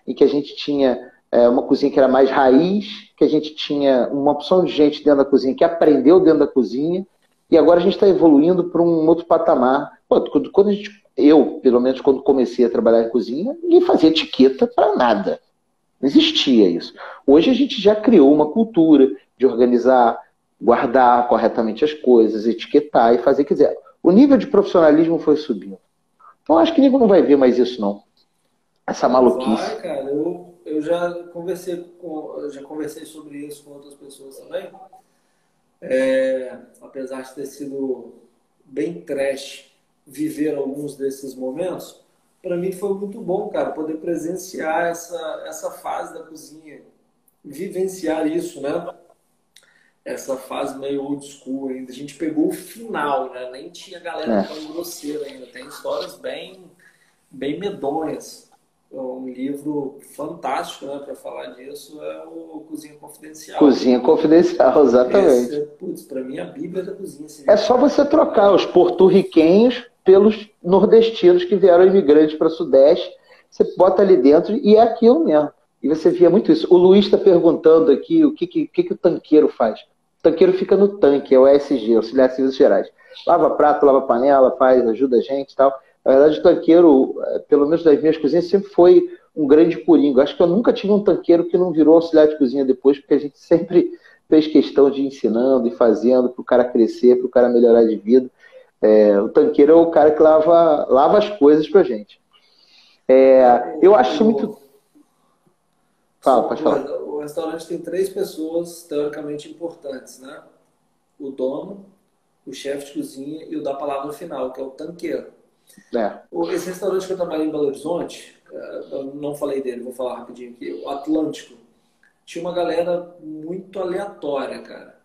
A: em que a gente tinha é, uma cozinha que era mais raiz, que a gente tinha uma opção de gente dentro da cozinha que aprendeu dentro da cozinha, e agora a gente está evoluindo para um outro patamar. Pô, quando a gente, eu, pelo menos, quando comecei a trabalhar em cozinha, ninguém fazia etiqueta para nada. Não existia isso. Hoje a gente já criou uma cultura de organizar, guardar corretamente as coisas, etiquetar e fazer. Quer dizer, o nível de profissionalismo foi subindo. Então acho que ninguém não vai ver mais isso, não. Essa maluquice.
B: Vai, cara. Eu, eu já conversei com, já conversei sobre isso com outras pessoas também. É, apesar de ter sido bem trash viver alguns desses momentos, para mim foi muito bom, cara, poder presenciar essa, essa fase da cozinha, vivenciar isso, né? Essa fase meio old school ainda. A gente pegou o final, né? Nem tinha galera é. tão grosseira ainda. Tem histórias bem, bem medonhas. É um livro fantástico, né, para falar disso, é o Cozinha Confidencial.
A: Cozinha Confidencial, exatamente. Esse,
B: putz, para mim, a Bíblia da cozinha.
A: É só você trocar os porto-riquenhos pelos nordestinos que vieram imigrantes para o Sudeste. Você bota ali dentro e é aquilo mesmo. E você via muito isso. O Luiz está perguntando aqui o que, que, que, o tanqueiro faz. O tanqueiro fica no tanque, é o ESG, Auxiliar de Serviços Gerais. Lava prato, lava panela, faz, ajuda a gente e tal. Na verdade, o tanqueiro, é, pelo menos das minhas cozinhas, sempre foi um grande coringo. Acho que eu nunca tive um tanqueiro que não virou auxiliar de cozinha depois, porque a gente sempre fez questão de ensinando e fazendo para o cara crescer, para o cara melhorar de vida. É, o tanqueiro é o cara que lava, lava as coisas pra gente. É, eu acho muito.
B: Fala, pode falar. O restaurante tem três pessoas teoricamente importantes, né? O dono, o chefe de cozinha e o da palavra final, que é o tanqueiro. É. Esse restaurante que eu trabalhei em Belo Horizonte, é, eu não falei dele, vou falar rapidinho aqui, o Atlântico. Tinha uma galera muito aleatória, cara.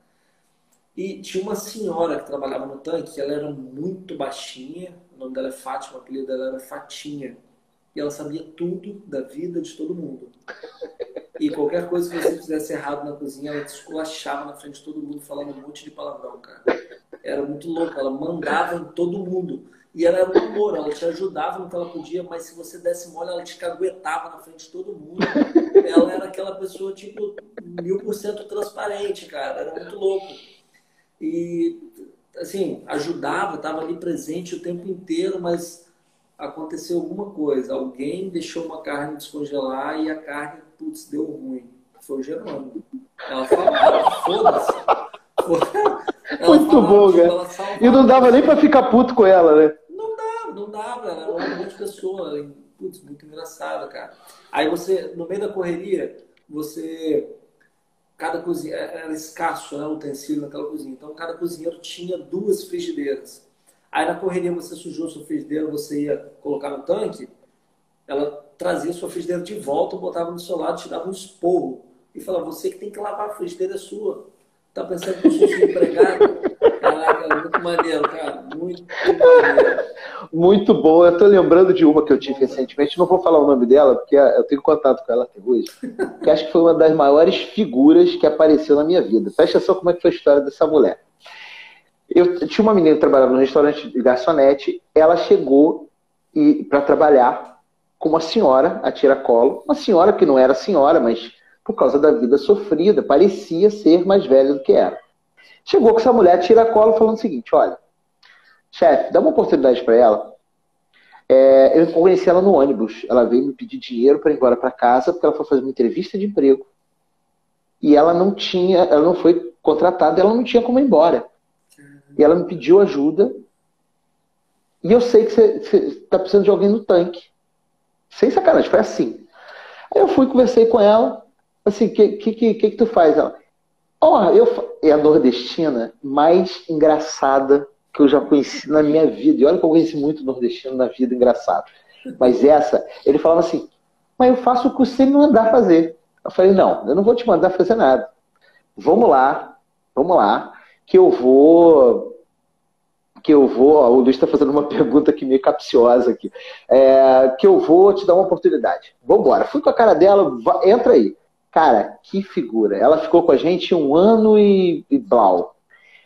B: E tinha uma senhora que trabalhava no tanque, ela era muito baixinha, o nome dela é Fátima, o apelido dela era Fatinha. E ela sabia tudo da vida de todo mundo. E qualquer coisa que você fizesse errado na cozinha, ela te esculachava na frente de todo mundo, falando um monte de palavrão, cara. Era muito louca, ela mandava em todo mundo. E ela era um amor, ela te ajudava no que ela podia, mas se você desse mole, ela te caguetava na frente de todo mundo. Ela era aquela pessoa, tipo, mil por cento transparente, cara. Era muito louco e assim ajudava, estava ali presente o tempo inteiro, mas aconteceu alguma coisa, alguém deixou uma carne descongelar e a carne, putz, deu ruim. Foi o Gerônimo. Ela falava, foda-se.
A: Muito falava, bom, cara. E não dava nem para ficar puto com ela, né?
B: Não dava, não dava. Era uma grande pessoa. Putz, muito engraçada, cara. Aí você, no meio da correria, você cada cozinha é, era escasso né, o utensílio naquela cozinha. Então cada cozinheiro tinha duas frigideiras. Aí na correria você sujou sua frigideira, você ia colocar no tanque, ela trazia sua frigideira de volta, botava no seu lado, te dava um esporro e falava: você que tem que lavar a frigideira é sua. Tá pensando que eu sou empregado? Muito maneiro, cara. Muito maneiro.
A: Muito bom. Eu tô lembrando de uma que eu tive recentemente. Não vou falar o nome dela, porque eu tenho contato com ela até hoje. Que acho que foi uma das maiores figuras que apareceu na minha vida. Presta atenção como é que foi a história dessa mulher. Eu tinha uma menina que trabalhava no restaurante de garçonete. Ela chegou para trabalhar com uma senhora a tiracolo. Uma senhora que não era senhora, mas por causa da vida sofrida, parecia ser mais velha do que era. Chegou com essa mulher, tira a cola, falando o seguinte: olha, chefe, dá uma oportunidade para ela. É, eu conheci ela no ônibus. Ela veio me pedir dinheiro para ir embora para casa, porque ela foi fazer uma entrevista de emprego. E ela não tinha, ela não foi contratada, ela não tinha como ir embora. E ela me pediu ajuda. E eu sei que você está precisando de alguém no tanque. Sem sacanagem, foi assim. Aí eu fui, conversei com ela, assim, o que, que, que, que, tu faz? Ela, oh, eu é a nordestina mais engraçada que eu já conheci na minha vida. E olha que eu conheci muito nordestino na vida, engraçado. Mas essa, ele falava assim, mas eu faço o que você me mandar fazer. Eu falei, não, eu não vou te mandar fazer nada. Vamos lá, vamos lá, que eu vou que eu vou, ó, o Luiz está fazendo uma pergunta aqui meio capciosa aqui, é, que eu vou te dar uma oportunidade. Vamos embora. Fui com a cara dela, entra aí. Cara, que figura. Ela ficou com a gente um ano e, e blau.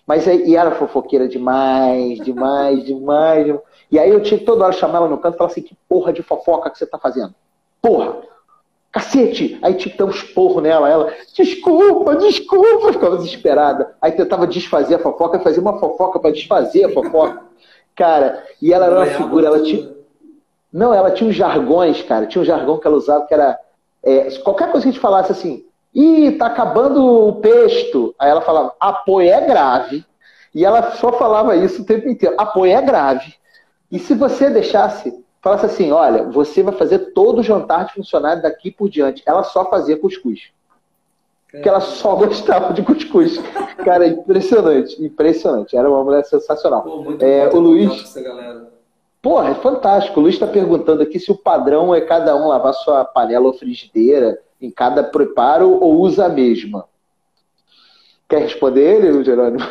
A: Mas e era fofoqueira demais, demais, demais, demais. E aí eu tinha que toda hora chamar ela no canto e falar assim, que porra de fofoca que você tá fazendo? Porra! Cacete! Aí tinha que dar um esporro nela. Ela, desculpa, desculpa, ficava desesperada. Aí tentava desfazer a fofoca, fazia uma fofoca para desfazer a fofoca. Cara, e ela era uma figura, ela tinha. Não, ela tinha uns jargões, cara. Tinha um jargão que ela usava que era. É, qualquer coisa que a gente falasse assim, ih, tá acabando o pesto. Aí ela falava, apoio é grave. E ela só falava isso o tempo inteiro. Apoio é grave. E se você deixasse falasse assim: olha, você vai fazer todo o jantar de funcionário daqui por diante. Ela só fazia cuscuz. Porque ela só gostava de cuscuz. Cara, impressionante, impressionante. Era uma mulher sensacional. Pô, é, o Luiz. Porra, é fantástico. O Luiz está perguntando aqui se o padrão é cada um lavar sua panela ou frigideira em cada preparo ou usa a mesma. Quer responder ele, Jerônimo?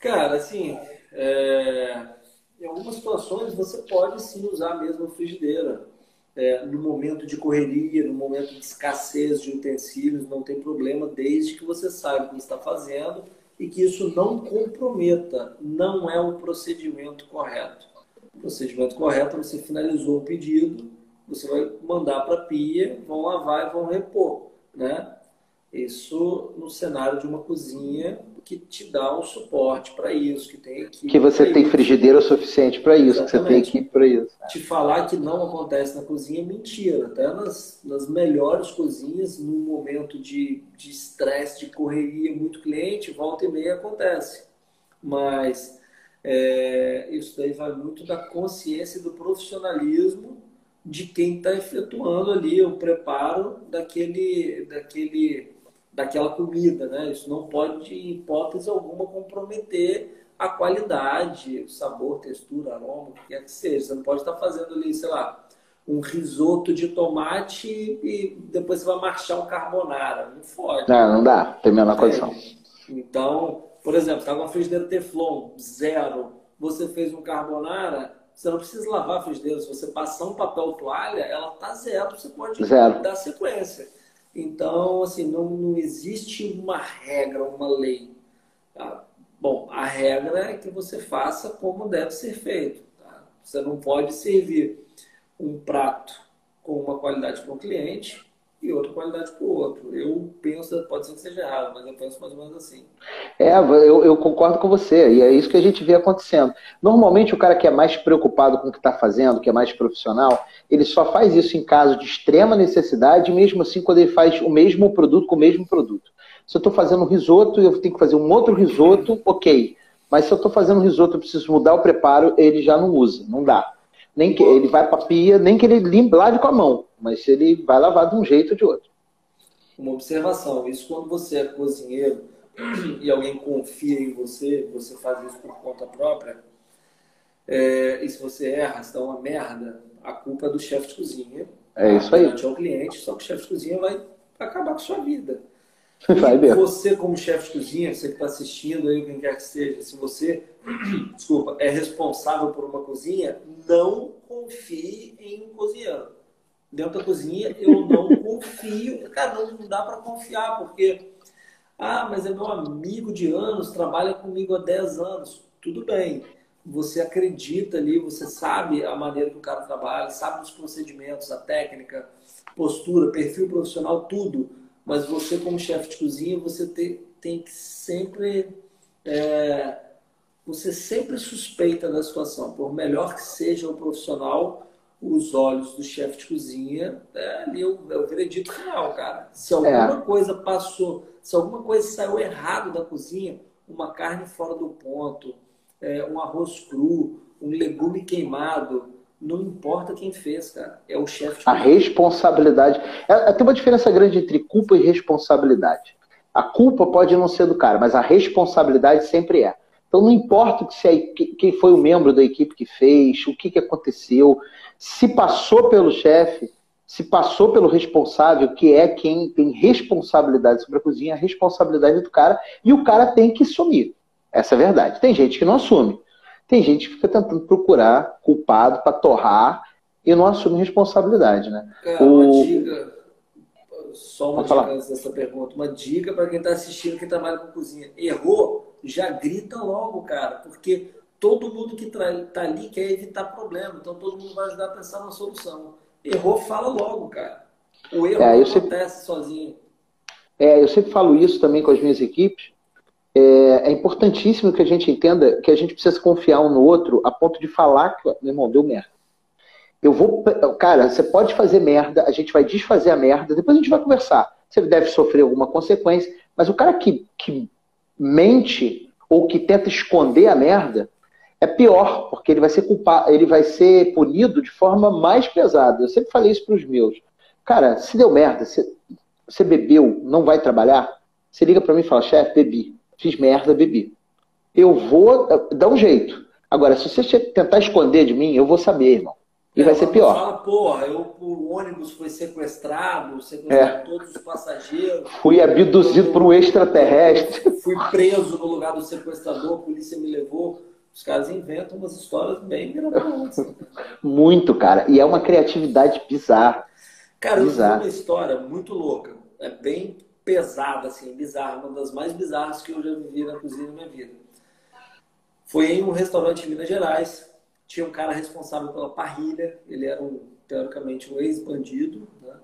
B: Cara, assim, é em algumas situações você pode sim usar a mesma frigideira. É, no momento de correria, no momento de escassez de utensílios, não tem problema, desde que você saiba o que está fazendo e que isso não comprometa, não é o procedimento correto. Procedimento correto é você finalizou o pedido, você vai mandar para a pia, vão lavar e vão repor, né? Isso no cenário de uma cozinha que te dá um suporte para isso, que tem equipe.
A: Que você tem isso. frigideira suficiente para isso, Exatamente. que você tem equipe para isso.
B: Te falar que não acontece na cozinha é mentira. Até nas, nas melhores cozinhas, no momento de estresse, de, de correria, muito cliente, volta e meia acontece. Mas é, isso daí vai muito da consciência e do profissionalismo de quem está efetuando ali o preparo daquele, daquele daquela comida, né? Isso não pode, em hipótese alguma, comprometer a qualidade, o sabor, textura, aroma, o que quer que seja. Você não pode estar fazendo ali, sei lá, um risoto de tomate e depois você vai marchar um carbonara. Não pode.
A: Não, não dá. Tem a menor condição.
B: Então, por exemplo, está com uma frigideira Teflon, zero. Você fez um carbonara, você não precisa lavar a frigideira. Se você passar um papel toalha, ela tá zero. Você pode
A: zero.
B: dar sequência. Então, assim, não, não existe uma regra, uma lei. Tá? Bom, a regra é que você faça como deve ser feito. Tá? Você não pode servir um prato com uma qualidade para um cliente e outra qualidade para o outro. Eu penso, pode ser que seja errado, mas eu penso mais ou menos assim.
A: É, eu, eu, concordo com você, e é isso que a gente vê acontecendo. Normalmente, o cara que é mais preocupado com o que está fazendo, que é mais profissional, ele só faz isso em caso de extrema necessidade, mesmo assim, quando ele faz o mesmo produto com o mesmo produto. Se eu estou fazendo um risoto e eu tenho que fazer um outro risoto, ok. Mas se eu estou fazendo um risoto e preciso mudar o preparo, ele já não usa, não dá. Nem que ele vai para pia, nem que ele limpe, lave com a mão, mas ele vai lavar de um jeito ou de outro.
B: Uma observação, isso quando você é cozinheiro e alguém confia em você, você faz isso por conta própria, é, e se você erra, se dá uma merda, a culpa é do chefe de cozinha.
A: É isso aí.
B: É o cliente, só que o chefe de cozinha vai acabar com a sua vida.
A: Vai.
B: Você, como chefe de cozinha, você que está assistindo aí, quem quer que seja, se você, desculpa, é responsável por uma cozinha, não confie em um cozinheiro. Dentro da cozinha, eu não confio. Cara, não dá para confiar, porque, ah, mas é meu amigo de anos, trabalha comigo há 10 anos. Tudo bem. Você acredita ali, você sabe a maneira que o cara trabalha, sabe os procedimentos, a técnica, postura, perfil profissional, tudo mas você como chefe de cozinha, você tem, tem que sempre... É, você sempre suspeita da situação. Por melhor que seja o profissional, os olhos do chefe de cozinha é ali o, é o veredito final, cara. Se alguma é. coisa passou, se alguma coisa saiu errado da cozinha, uma carne fora do ponto, é, um arroz cru, um legume queimado, Não importa quem fez, cara. É o chefe.
A: A responsabilidade. É, é, tem uma diferença grande entre culpa e responsabilidade. A culpa pode não ser do cara, mas a responsabilidade sempre é. Então não importa que se é, quem foi o membro da equipe que fez, o que, que aconteceu, se passou pelo chefe, se passou pelo responsável, que é quem tem responsabilidade sobre a cozinha, a responsabilidade é do cara, e o cara tem que sumir. Essa é a verdade. Tem gente que não assume. Tem gente que fica tentando procurar culpado para torrar e não assume responsabilidade, né?
B: Cara, o... uma dica, só uma dica dessa pergunta, uma dica para quem está assistindo que trabalha com cozinha. Errou, já grita logo, cara, porque todo mundo que está ali quer evitar problema, então todo mundo vai ajudar a pensar na solução. Errou, fala logo, cara. O erro é, não acontece sempre... sozinho.
A: É, eu sempre falo isso também com as minhas equipes. É, é, importantíssimo que a gente entenda que a gente precisa confiar um no outro a ponto de falar que, meu irmão, deu merda. Eu vou. Cara, você pode fazer merda, a gente vai desfazer a merda, depois a gente vai conversar. Você deve sofrer alguma consequência, mas o cara que, que mente ou que tenta esconder a merda é pior, porque ele vai ser culpado, ele vai ser punido de forma mais pesada. Eu sempre falei isso para os meus. Cara, se deu merda, você, você bebeu, não vai trabalhar, você liga para mim e fala, chefe, bebi fiz merda, bebi. Eu vou dar um jeito. Agora, se você tentar esconder de mim, eu vou saber, irmão. E é, vai ser pior.
B: Fala, porra, eu, o ônibus foi sequestrado, sequestraram é. todos os passageiros.
A: Fui abduzido por um extraterrestre.
B: Fui preso no lugar do sequestrador, a polícia me levou. Os caras inventam umas histórias bem mirabolantes.
A: Muito, cara. E é uma criatividade bizarra.
B: Cara, bizarra. eu vi uma história muito louca. É bem pesada, assim, bizarra, uma das mais bizarras que eu já vivi na cozinha da minha vida. Foi em um restaurante em Minas Gerais, tinha um cara responsável pela parrilha, ele era um, teoricamente um ex-bandido, né?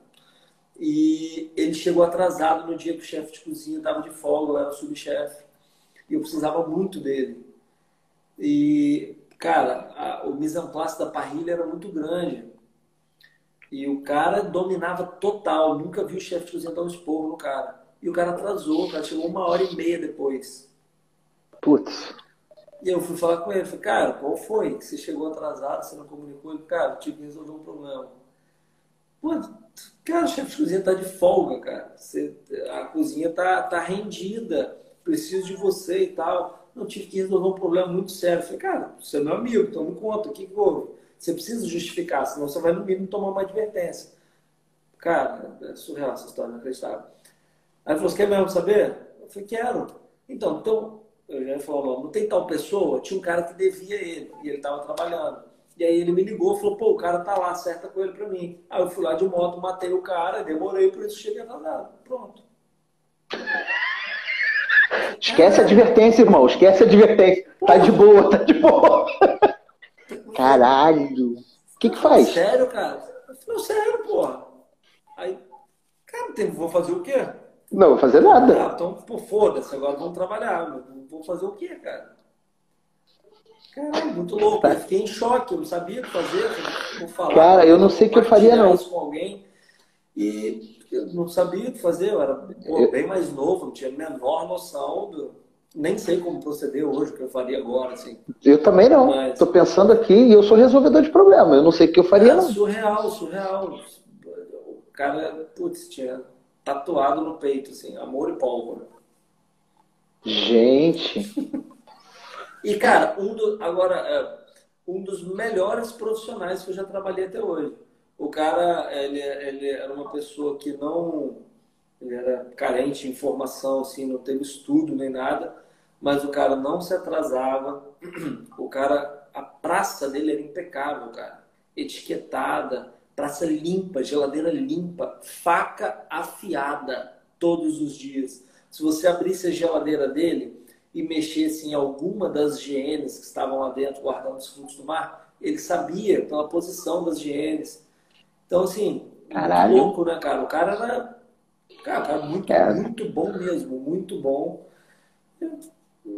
B: E ele chegou atrasado no dia que o chefe de cozinha estava de folga, eu era o subchefe, e eu precisava muito dele. E, cara, a, o mise en place da parrilha era muito grande. E o cara dominava total. Nunca vi o chefe de cozinha dar um esporro no cara. E o cara atrasou, o cara chegou uma hora e meia depois.
A: Putz.
B: E eu fui falar com ele, falei, cara, qual foi? Que você chegou atrasado, você não comunicou? Ele, cara, eu tive que resolver um problema. Pô, cara, o chefe de cozinha tá de folga, cara. Você, a cozinha tá, tá rendida, preciso de você e tal. Não, tive que resolver um problema muito sério. Eu falei, cara, você é meu amigo, me conta, o que, que houve? Você precisa justificar, senão você vai no mínimo tomar uma advertência. Cara, é surreal essa história, não acreditava. Aí ele falou, você quer mesmo saber? Eu falei, quero. Então, então eu já falou, não tem tal pessoa? Tinha um cara que devia ele, e ele estava trabalhando. E aí ele me ligou, falou, pô, o cara tá lá, acerta com ele para mim. Aí eu fui lá de moto, matei o cara, demorei, por isso cheguei atrasado. Pronto.
A: Esquece a advertência, irmão. Esquece a advertência. Tá de boa, tá de boa. Caralho. O que que faz?
B: Sério, cara? Falei, sério, porra. Aí, cara, tem, vou fazer o quê?
A: Não vou fazer nada.
B: Ah, então, pô, foda-se, agora vamos trabalhar. Vou fazer o quê, cara? Caralho, muito louco. Eu fiquei em choque, eu não sabia o que fazer. Vou falar.
A: Cara, eu não sei o que eu faria, não.
B: com alguém. E eu não sabia o que fazer, eu era pô, eu... bem mais novo, não tinha a menor noção do nem sei como proceder hoje, o que eu faria agora, assim.
A: Eu também não. Mas... Tô pensando aqui e eu sou resolvedor de problema. Eu não sei o que eu faria, é, não.
B: Surreal, surreal. O cara, putz, tinha tatuado no peito, assim, amor e pólvora.
A: Gente.
B: e, cara, um do, agora, é, um dos melhores profissionais que eu já trabalhei até hoje. O cara, ele, ele era uma pessoa que não ele era carente de informação, assim, não teve estudo nem nada, mas o cara não se atrasava, o cara, a praça dele era impecável, cara, etiquetada, praça limpa, geladeira limpa, faca afiada todos os dias. Se você abrisse a geladeira dele e mexesse em alguma das hienes que estavam lá dentro guardando os frutos do mar, ele sabia pela posição das hienes. Então, assim, Caralho. louco, né, cara? O cara era Cara, tá muito, é. muito bom mesmo, muito bom.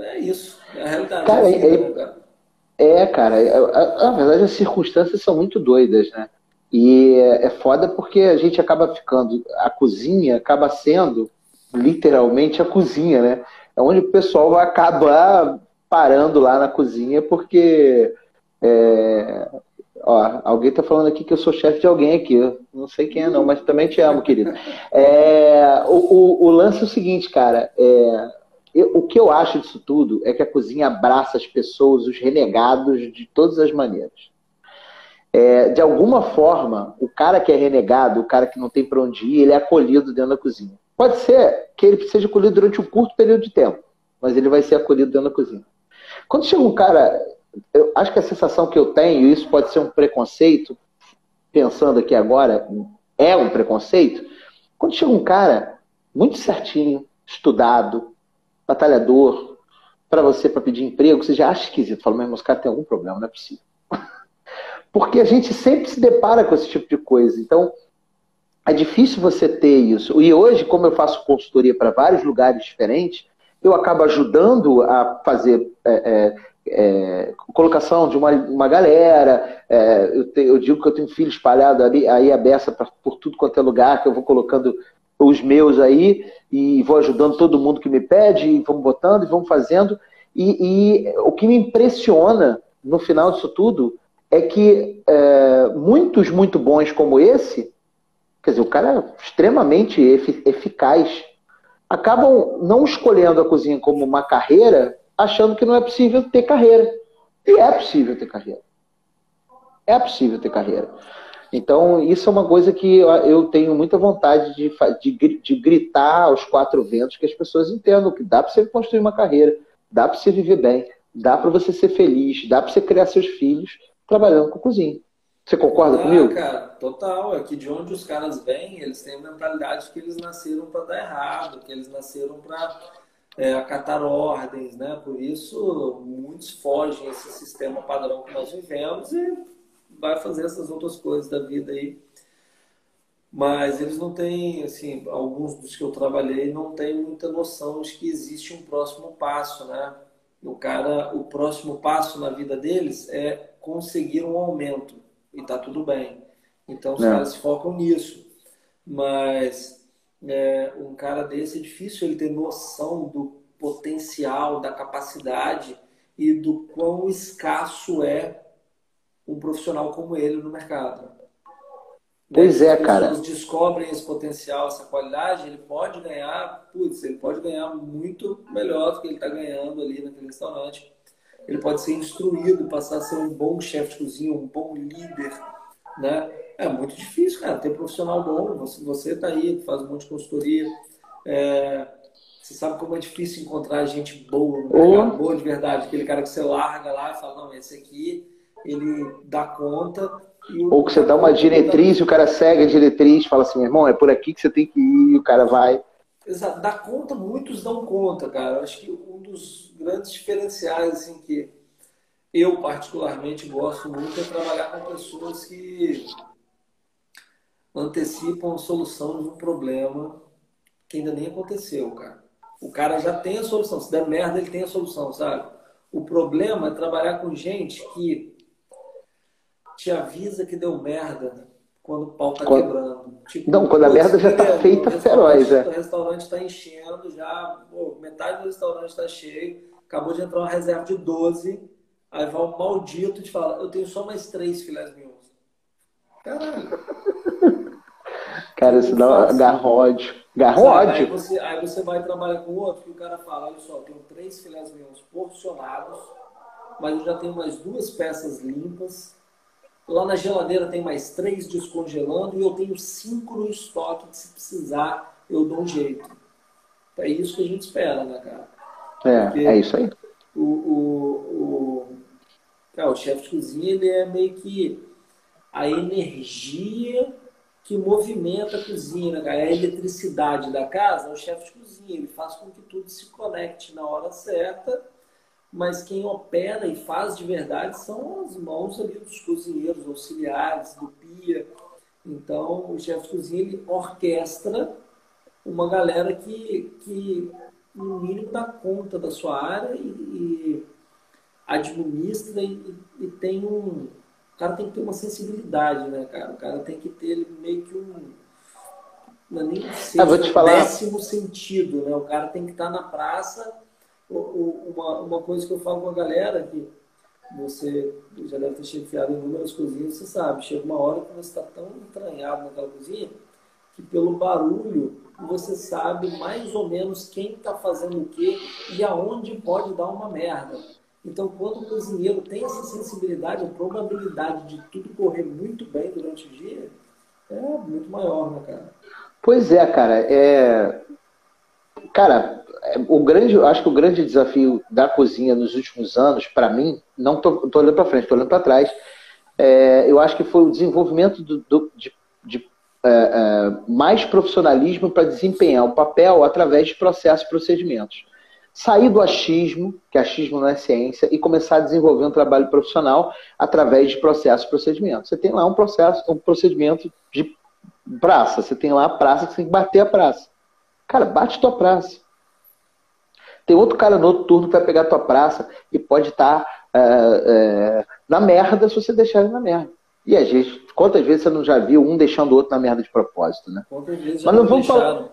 B: É isso, é a realidade. Cara, é,
A: assim, é, cara. é, cara, é, na verdade as circunstâncias são muito doidas, né? E é, é foda porque a gente acaba ficando, a cozinha acaba sendo literalmente a cozinha, né? É onde o pessoal vai acabar parando lá na cozinha porque é, Ó, alguém tá falando aqui que eu sou chefe de alguém aqui. Não sei quem é, não, mas também te amo, querido. É, o, o, o, lance é o seguinte, cara. É, eu, o que eu acho disso tudo é que a cozinha abraça as pessoas, os renegados, de todas as maneiras. É, de alguma forma, o cara que é renegado, o cara que não tem para onde ir, ele é acolhido dentro da cozinha. Pode ser que ele seja acolhido durante um curto período de tempo, mas ele vai ser acolhido dentro da cozinha. Quando chega um cara, eu acho que a sensação que eu tenho, e isso pode ser um preconceito, pensando aqui agora, é um preconceito. Quando chega um cara muito certinho, estudado, batalhador, para você para pedir emprego, você já acha esquisito. Fala, mas esse cara tem algum problema, não é possível. Porque a gente sempre se depara com esse tipo de coisa. Então, é difícil você ter isso. E hoje, como eu faço consultoria para vários lugares diferentes, eu acabo ajudando a fazer é, é, é, colocação de uma, uma galera. É, eu, te, eu, digo que eu tenho filho espalhado ali, aí a beça pra, por tudo quanto é lugar, que eu vou colocando os meus aí e vou ajudando todo mundo que me pede, e vamos botando e vamos fazendo. E, e o que me impressiona no final disso tudo é que é, muitos muito bons como esse, quer dizer, o cara é extremamente eficaz, acabam não escolhendo a cozinha como uma carreira, achando que não é possível ter carreira. E é possível ter carreira. É possível ter carreira. Então, isso é uma coisa que eu tenho muita vontade de, de, de gritar aos quatro ventos, que as pessoas entendam que dá para você construir uma carreira, dá para você viver bem, dá para você ser feliz, dá para você criar seus filhos trabalhando com cozinha. Você concorda ah, comigo?
B: cara, total. É que de onde os caras vêm, eles têm a mentalidade que eles nasceram para dar errado, que eles nasceram para é, acatar ordens, né? Por isso, muitos fogem esse sistema padrão que nós vivemos e vai fazer essas outras coisas da vida aí. Mas eles não têm, assim, alguns dos que eu trabalhei não têm muita noção de que existe um próximo passo, né? O cara, o próximo passo na vida deles é conseguir um aumento e tá tudo bem. Então os é. caras focam nisso. Mas é, um cara desse é difícil ele ter noção do potencial, da capacidade e do quão escasso é um profissional como ele no mercado.
A: Pois é, cara.
B: Se descobrem esse potencial, essa qualidade, ele pode ganhar, putz, ele pode ganhar muito melhor do que ele está ganhando ali naquele restaurante. Ele pode ser instruído, passar a ser um bom chefe de cozinha, um bom líder, né? É muito difícil, cara, ter profissional bom. Você, você tá aí, faz um monte de consultoria. É, você sabe como é difícil encontrar gente boa, boa de verdade. Aquele cara que você larga lá e fala, não, esse aqui ele dá conta.
A: Ou que você dá uma diretriz e o cara segue a diretriz, fala assim, irmão, é por aqui que você tem que ir, e o cara vai.
B: Exato, dá conta, muitos dão conta, cara. Acho que um dos grandes diferenciais assim, que eu particularmente gosto muito é trabalhar com pessoas que antecipam a solução de um problema que ainda nem aconteceu, cara. O cara já tem a solução. Se der merda, ele tem a solução, sabe? O problema é trabalhar com gente que te avisa que deu merda quando o pau tá quando... quebrando.
A: Tipo, não, quando a merda já tá feita feroz,
B: é. O restaurante tá enchendo já, pô, metade do restaurante tá cheio, acabou de entrar uma reserva de 12, aí vai o maldito e te fala, eu tenho só mais três filés mignons. Caralho.
A: Cara, isso dá. Garródio.
B: Aí você, aí você vai trabalhar com outro que o cara fala, olha só, eu tenho três filés mignons porcionados, mas eu já tenho mais duas peças limpas, Lá na geladeira tem mais três descongelando e eu tenho cinco no estoque que se precisar eu dou um jeito. É isso que a gente espera, né, cara?
A: É, Porque é isso aí.
B: O, o, o, é, o chefe de cozinha ele é meio que a energia que movimenta a cozinha, né? É a eletricidade da casa é o chefe de cozinha. Ele faz com que tudo se conecte na hora certa mas quem opera e faz de verdade são as mãos ali dos cozinheiros, auxiliares, do pia. Então, o chefe de cozinha ele orquestra uma galera que, que no mínimo, dá conta da sua área e, e administra e, e, tem um... O cara tem que ter uma sensibilidade, né, cara? O cara tem que ter meio que um... Não é nem um, ah, vou te falar. décimo sentido, né? O cara tem que estar na praça uma, uma coisa que eu falo com a galera que você já deve ter chefiado inúmeras cozinhas, você sabe, chega uma hora que você está tão entranhado naquela cozinha que pelo barulho você sabe mais ou menos quem está fazendo o quê e aonde pode dar uma merda. Então, quando o cozinheiro tem essa sensibilidade, a probabilidade de tudo correr muito bem durante o dia é muito maior, né, cara?
A: Pois é, cara. É... Cara, o grande, acho que o grande desafio da cozinha nos últimos anos, para mim, não tô olhando para frente, tô olhando para trás. É, eu acho que foi o desenvolvimento do, do, de, de é, é, mais profissionalismo para desempenhar o papel através de processos e procedimentos. Sair do achismo, que achismo não é ciência, e começar a desenvolver um trabalho profissional através de processos e procedimentos. Você tem lá um processo, um procedimento de praça. Você tem lá a praça você tem que bater a praça. Cara, bate tua praça. Tem outro cara no outro turno que vai pegar tua praça e pode estar tá, é, é, na merda se você deixar ele na merda. E a gente, quantas vezes você não já viu um deixando o outro na merda de propósito, né?
B: Quantas vezes Mas não vamos falar.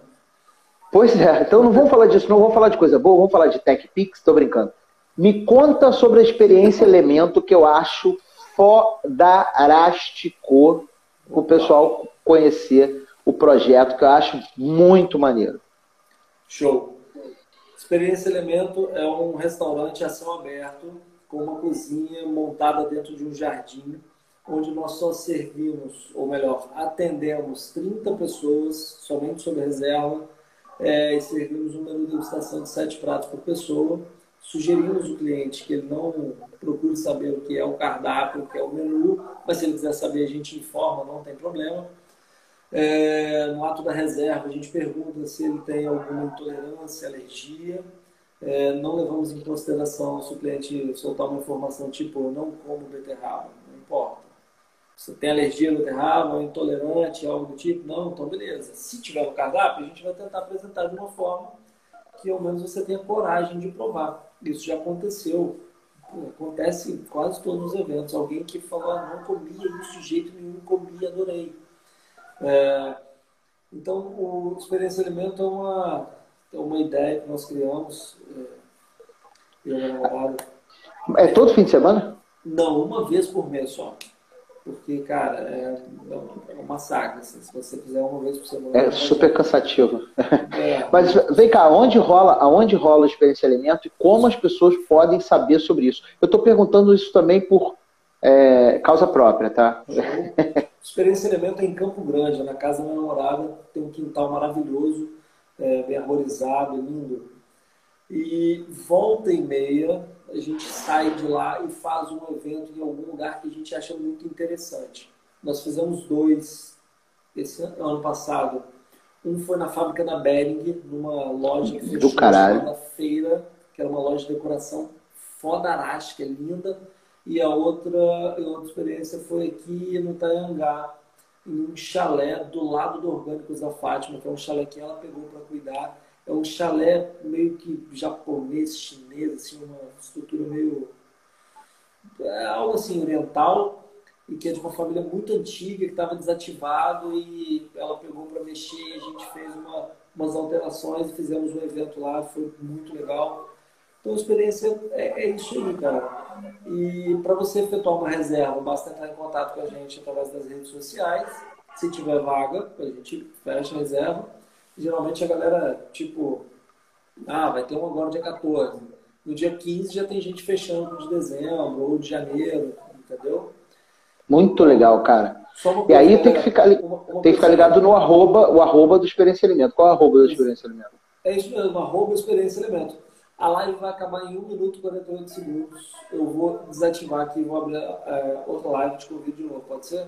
A: Pois é, então não vamos falar disso, não vamos falar de coisa boa, vamos falar de TechPix, tô brincando. Me conta sobre a experiência Elemento que eu acho fodarástico o pessoal conhecer o projeto, que eu acho muito maneiro.
B: Show. Experiência Elemento é um restaurante a céu aberto, com uma cozinha montada dentro de um jardim, onde nós só servimos, ou melhor, atendemos 30 pessoas, somente sob reserva, é, e servimos um menu de degustação de 7 pratos por pessoa. Sugerimos o cliente que ele não procure saber o que é o cardápio, o que é o menu, mas se ele quiser saber, a gente informa, não tem problema. É, no ato da reserva, a gente pergunta se ele tem alguma intolerância, alergia. É, não levamos em consideração se o cliente soltar uma informação tipo não como beterraba, não importa. Você tem alergia a beterraba, intolerante, algo do tipo? Não, então beleza. Se tiver no cardápio, a gente vai tentar apresentar de uma forma que ao menos você tenha coragem de provar. Isso já aconteceu. Acontece em quase todos os eventos. Alguém que falou, ah, não comia isso de jeito nenhum, comia, adorei. É, então, o Experiência Alimento é uma, é uma ideia que nós criamos.
A: É, é todo fim de semana?
B: Não, uma vez por mês só. Porque, cara, é, é um massacre. Assim, se você fizer uma vez por semana.
A: É super cansativo. É. Mas vem cá, onde rola, aonde rola a experiência alimento e como as pessoas podem saber sobre isso? Eu estou perguntando isso também por é, causa própria, tá?
B: Experiência Elemento é em Campo Grande, na casa da minha namorada, tem um quintal maravilhoso, é, bem arborizado, lindo. E volta e meia a gente sai de lá e faz um evento em algum lugar que a gente acha muito interessante. Nós fizemos dois esse ano passado. Um foi na fábrica da Bering, numa loja que
A: fechou
B: na feira, que era uma loja de decoração fodarástica, linda e a outra, a outra experiência foi aqui no Tayangá, em um chalé do lado do Orgânicos da Fátima, que é um chalé que ela pegou para cuidar. É um chalé meio que japonês, chinês, assim, uma estrutura meio. É algo assim, oriental, e que é de uma família muito antiga, que estava desativado, e ela pegou para mexer, e a gente fez uma, umas alterações e fizemos um evento lá, foi muito legal. Então, a experiência é, é isso aí, cara. E para você efetuar uma reserva, basta entrar em contato com a gente através das redes sociais. Se tiver vaga, a gente fecha a reserva. Geralmente a galera, tipo, ah, vai ter um agora dia 14. No dia 15 já tem gente fechando de dezembro ou de janeiro, entendeu?
A: Muito legal, cara. E aí tem que ficar, uma, uma tem que ficar ligado no arroba, o arroba do Experiência Alimento. Qual é o arroba do Experiência Alimento?
B: É isso mesmo, arroba Experiência Alimento. A live vai acabar em 1 minuto e 48 segundos. Eu vou desativar aqui e vou abrir é, outra live de convite de novo, pode ser?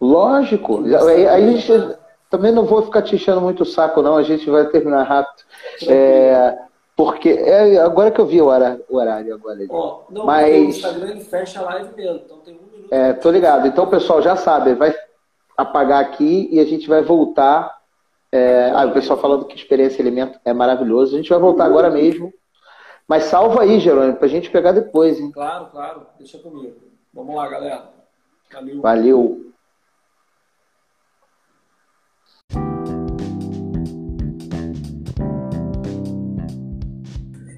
A: Lógico. Aí, aí, a gente também não vou ficar te enchendo muito o saco, não. A gente vai terminar rápido. É, porque é, agora que eu vi o horário, o horário agora.
B: Ó, não, Mas... o Instagram ele fecha a live mesmo, então tem um minuto.
A: É, tô ligado. Então o pessoal já sabe, vai apagar aqui e a gente vai voltar. É, ah, o pessoal falando que experiência alimento é maravilhoso. A gente vai voltar agora mesmo mas salva aí, Jerônimo, para a gente pegar depois, hein?
B: Claro, claro. Deixa comigo. Vamos lá, galera. Valeu.
A: Valeu.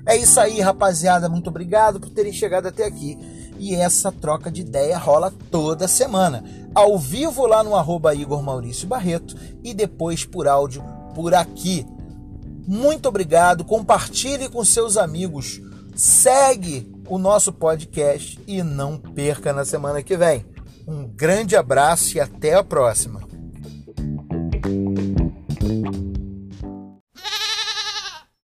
A: É isso aí, rapaziada. Muito obrigado por terem chegado até aqui. e essa troca de ideia rola toda semana, ao vivo lá no arroba Igor Maurício Barreto e depois por áudio por aqui. Muito obrigado, compartilhe com seus amigos, segue o nosso podcast e não perca na semana que vem. Um grande abraço e até a próxima.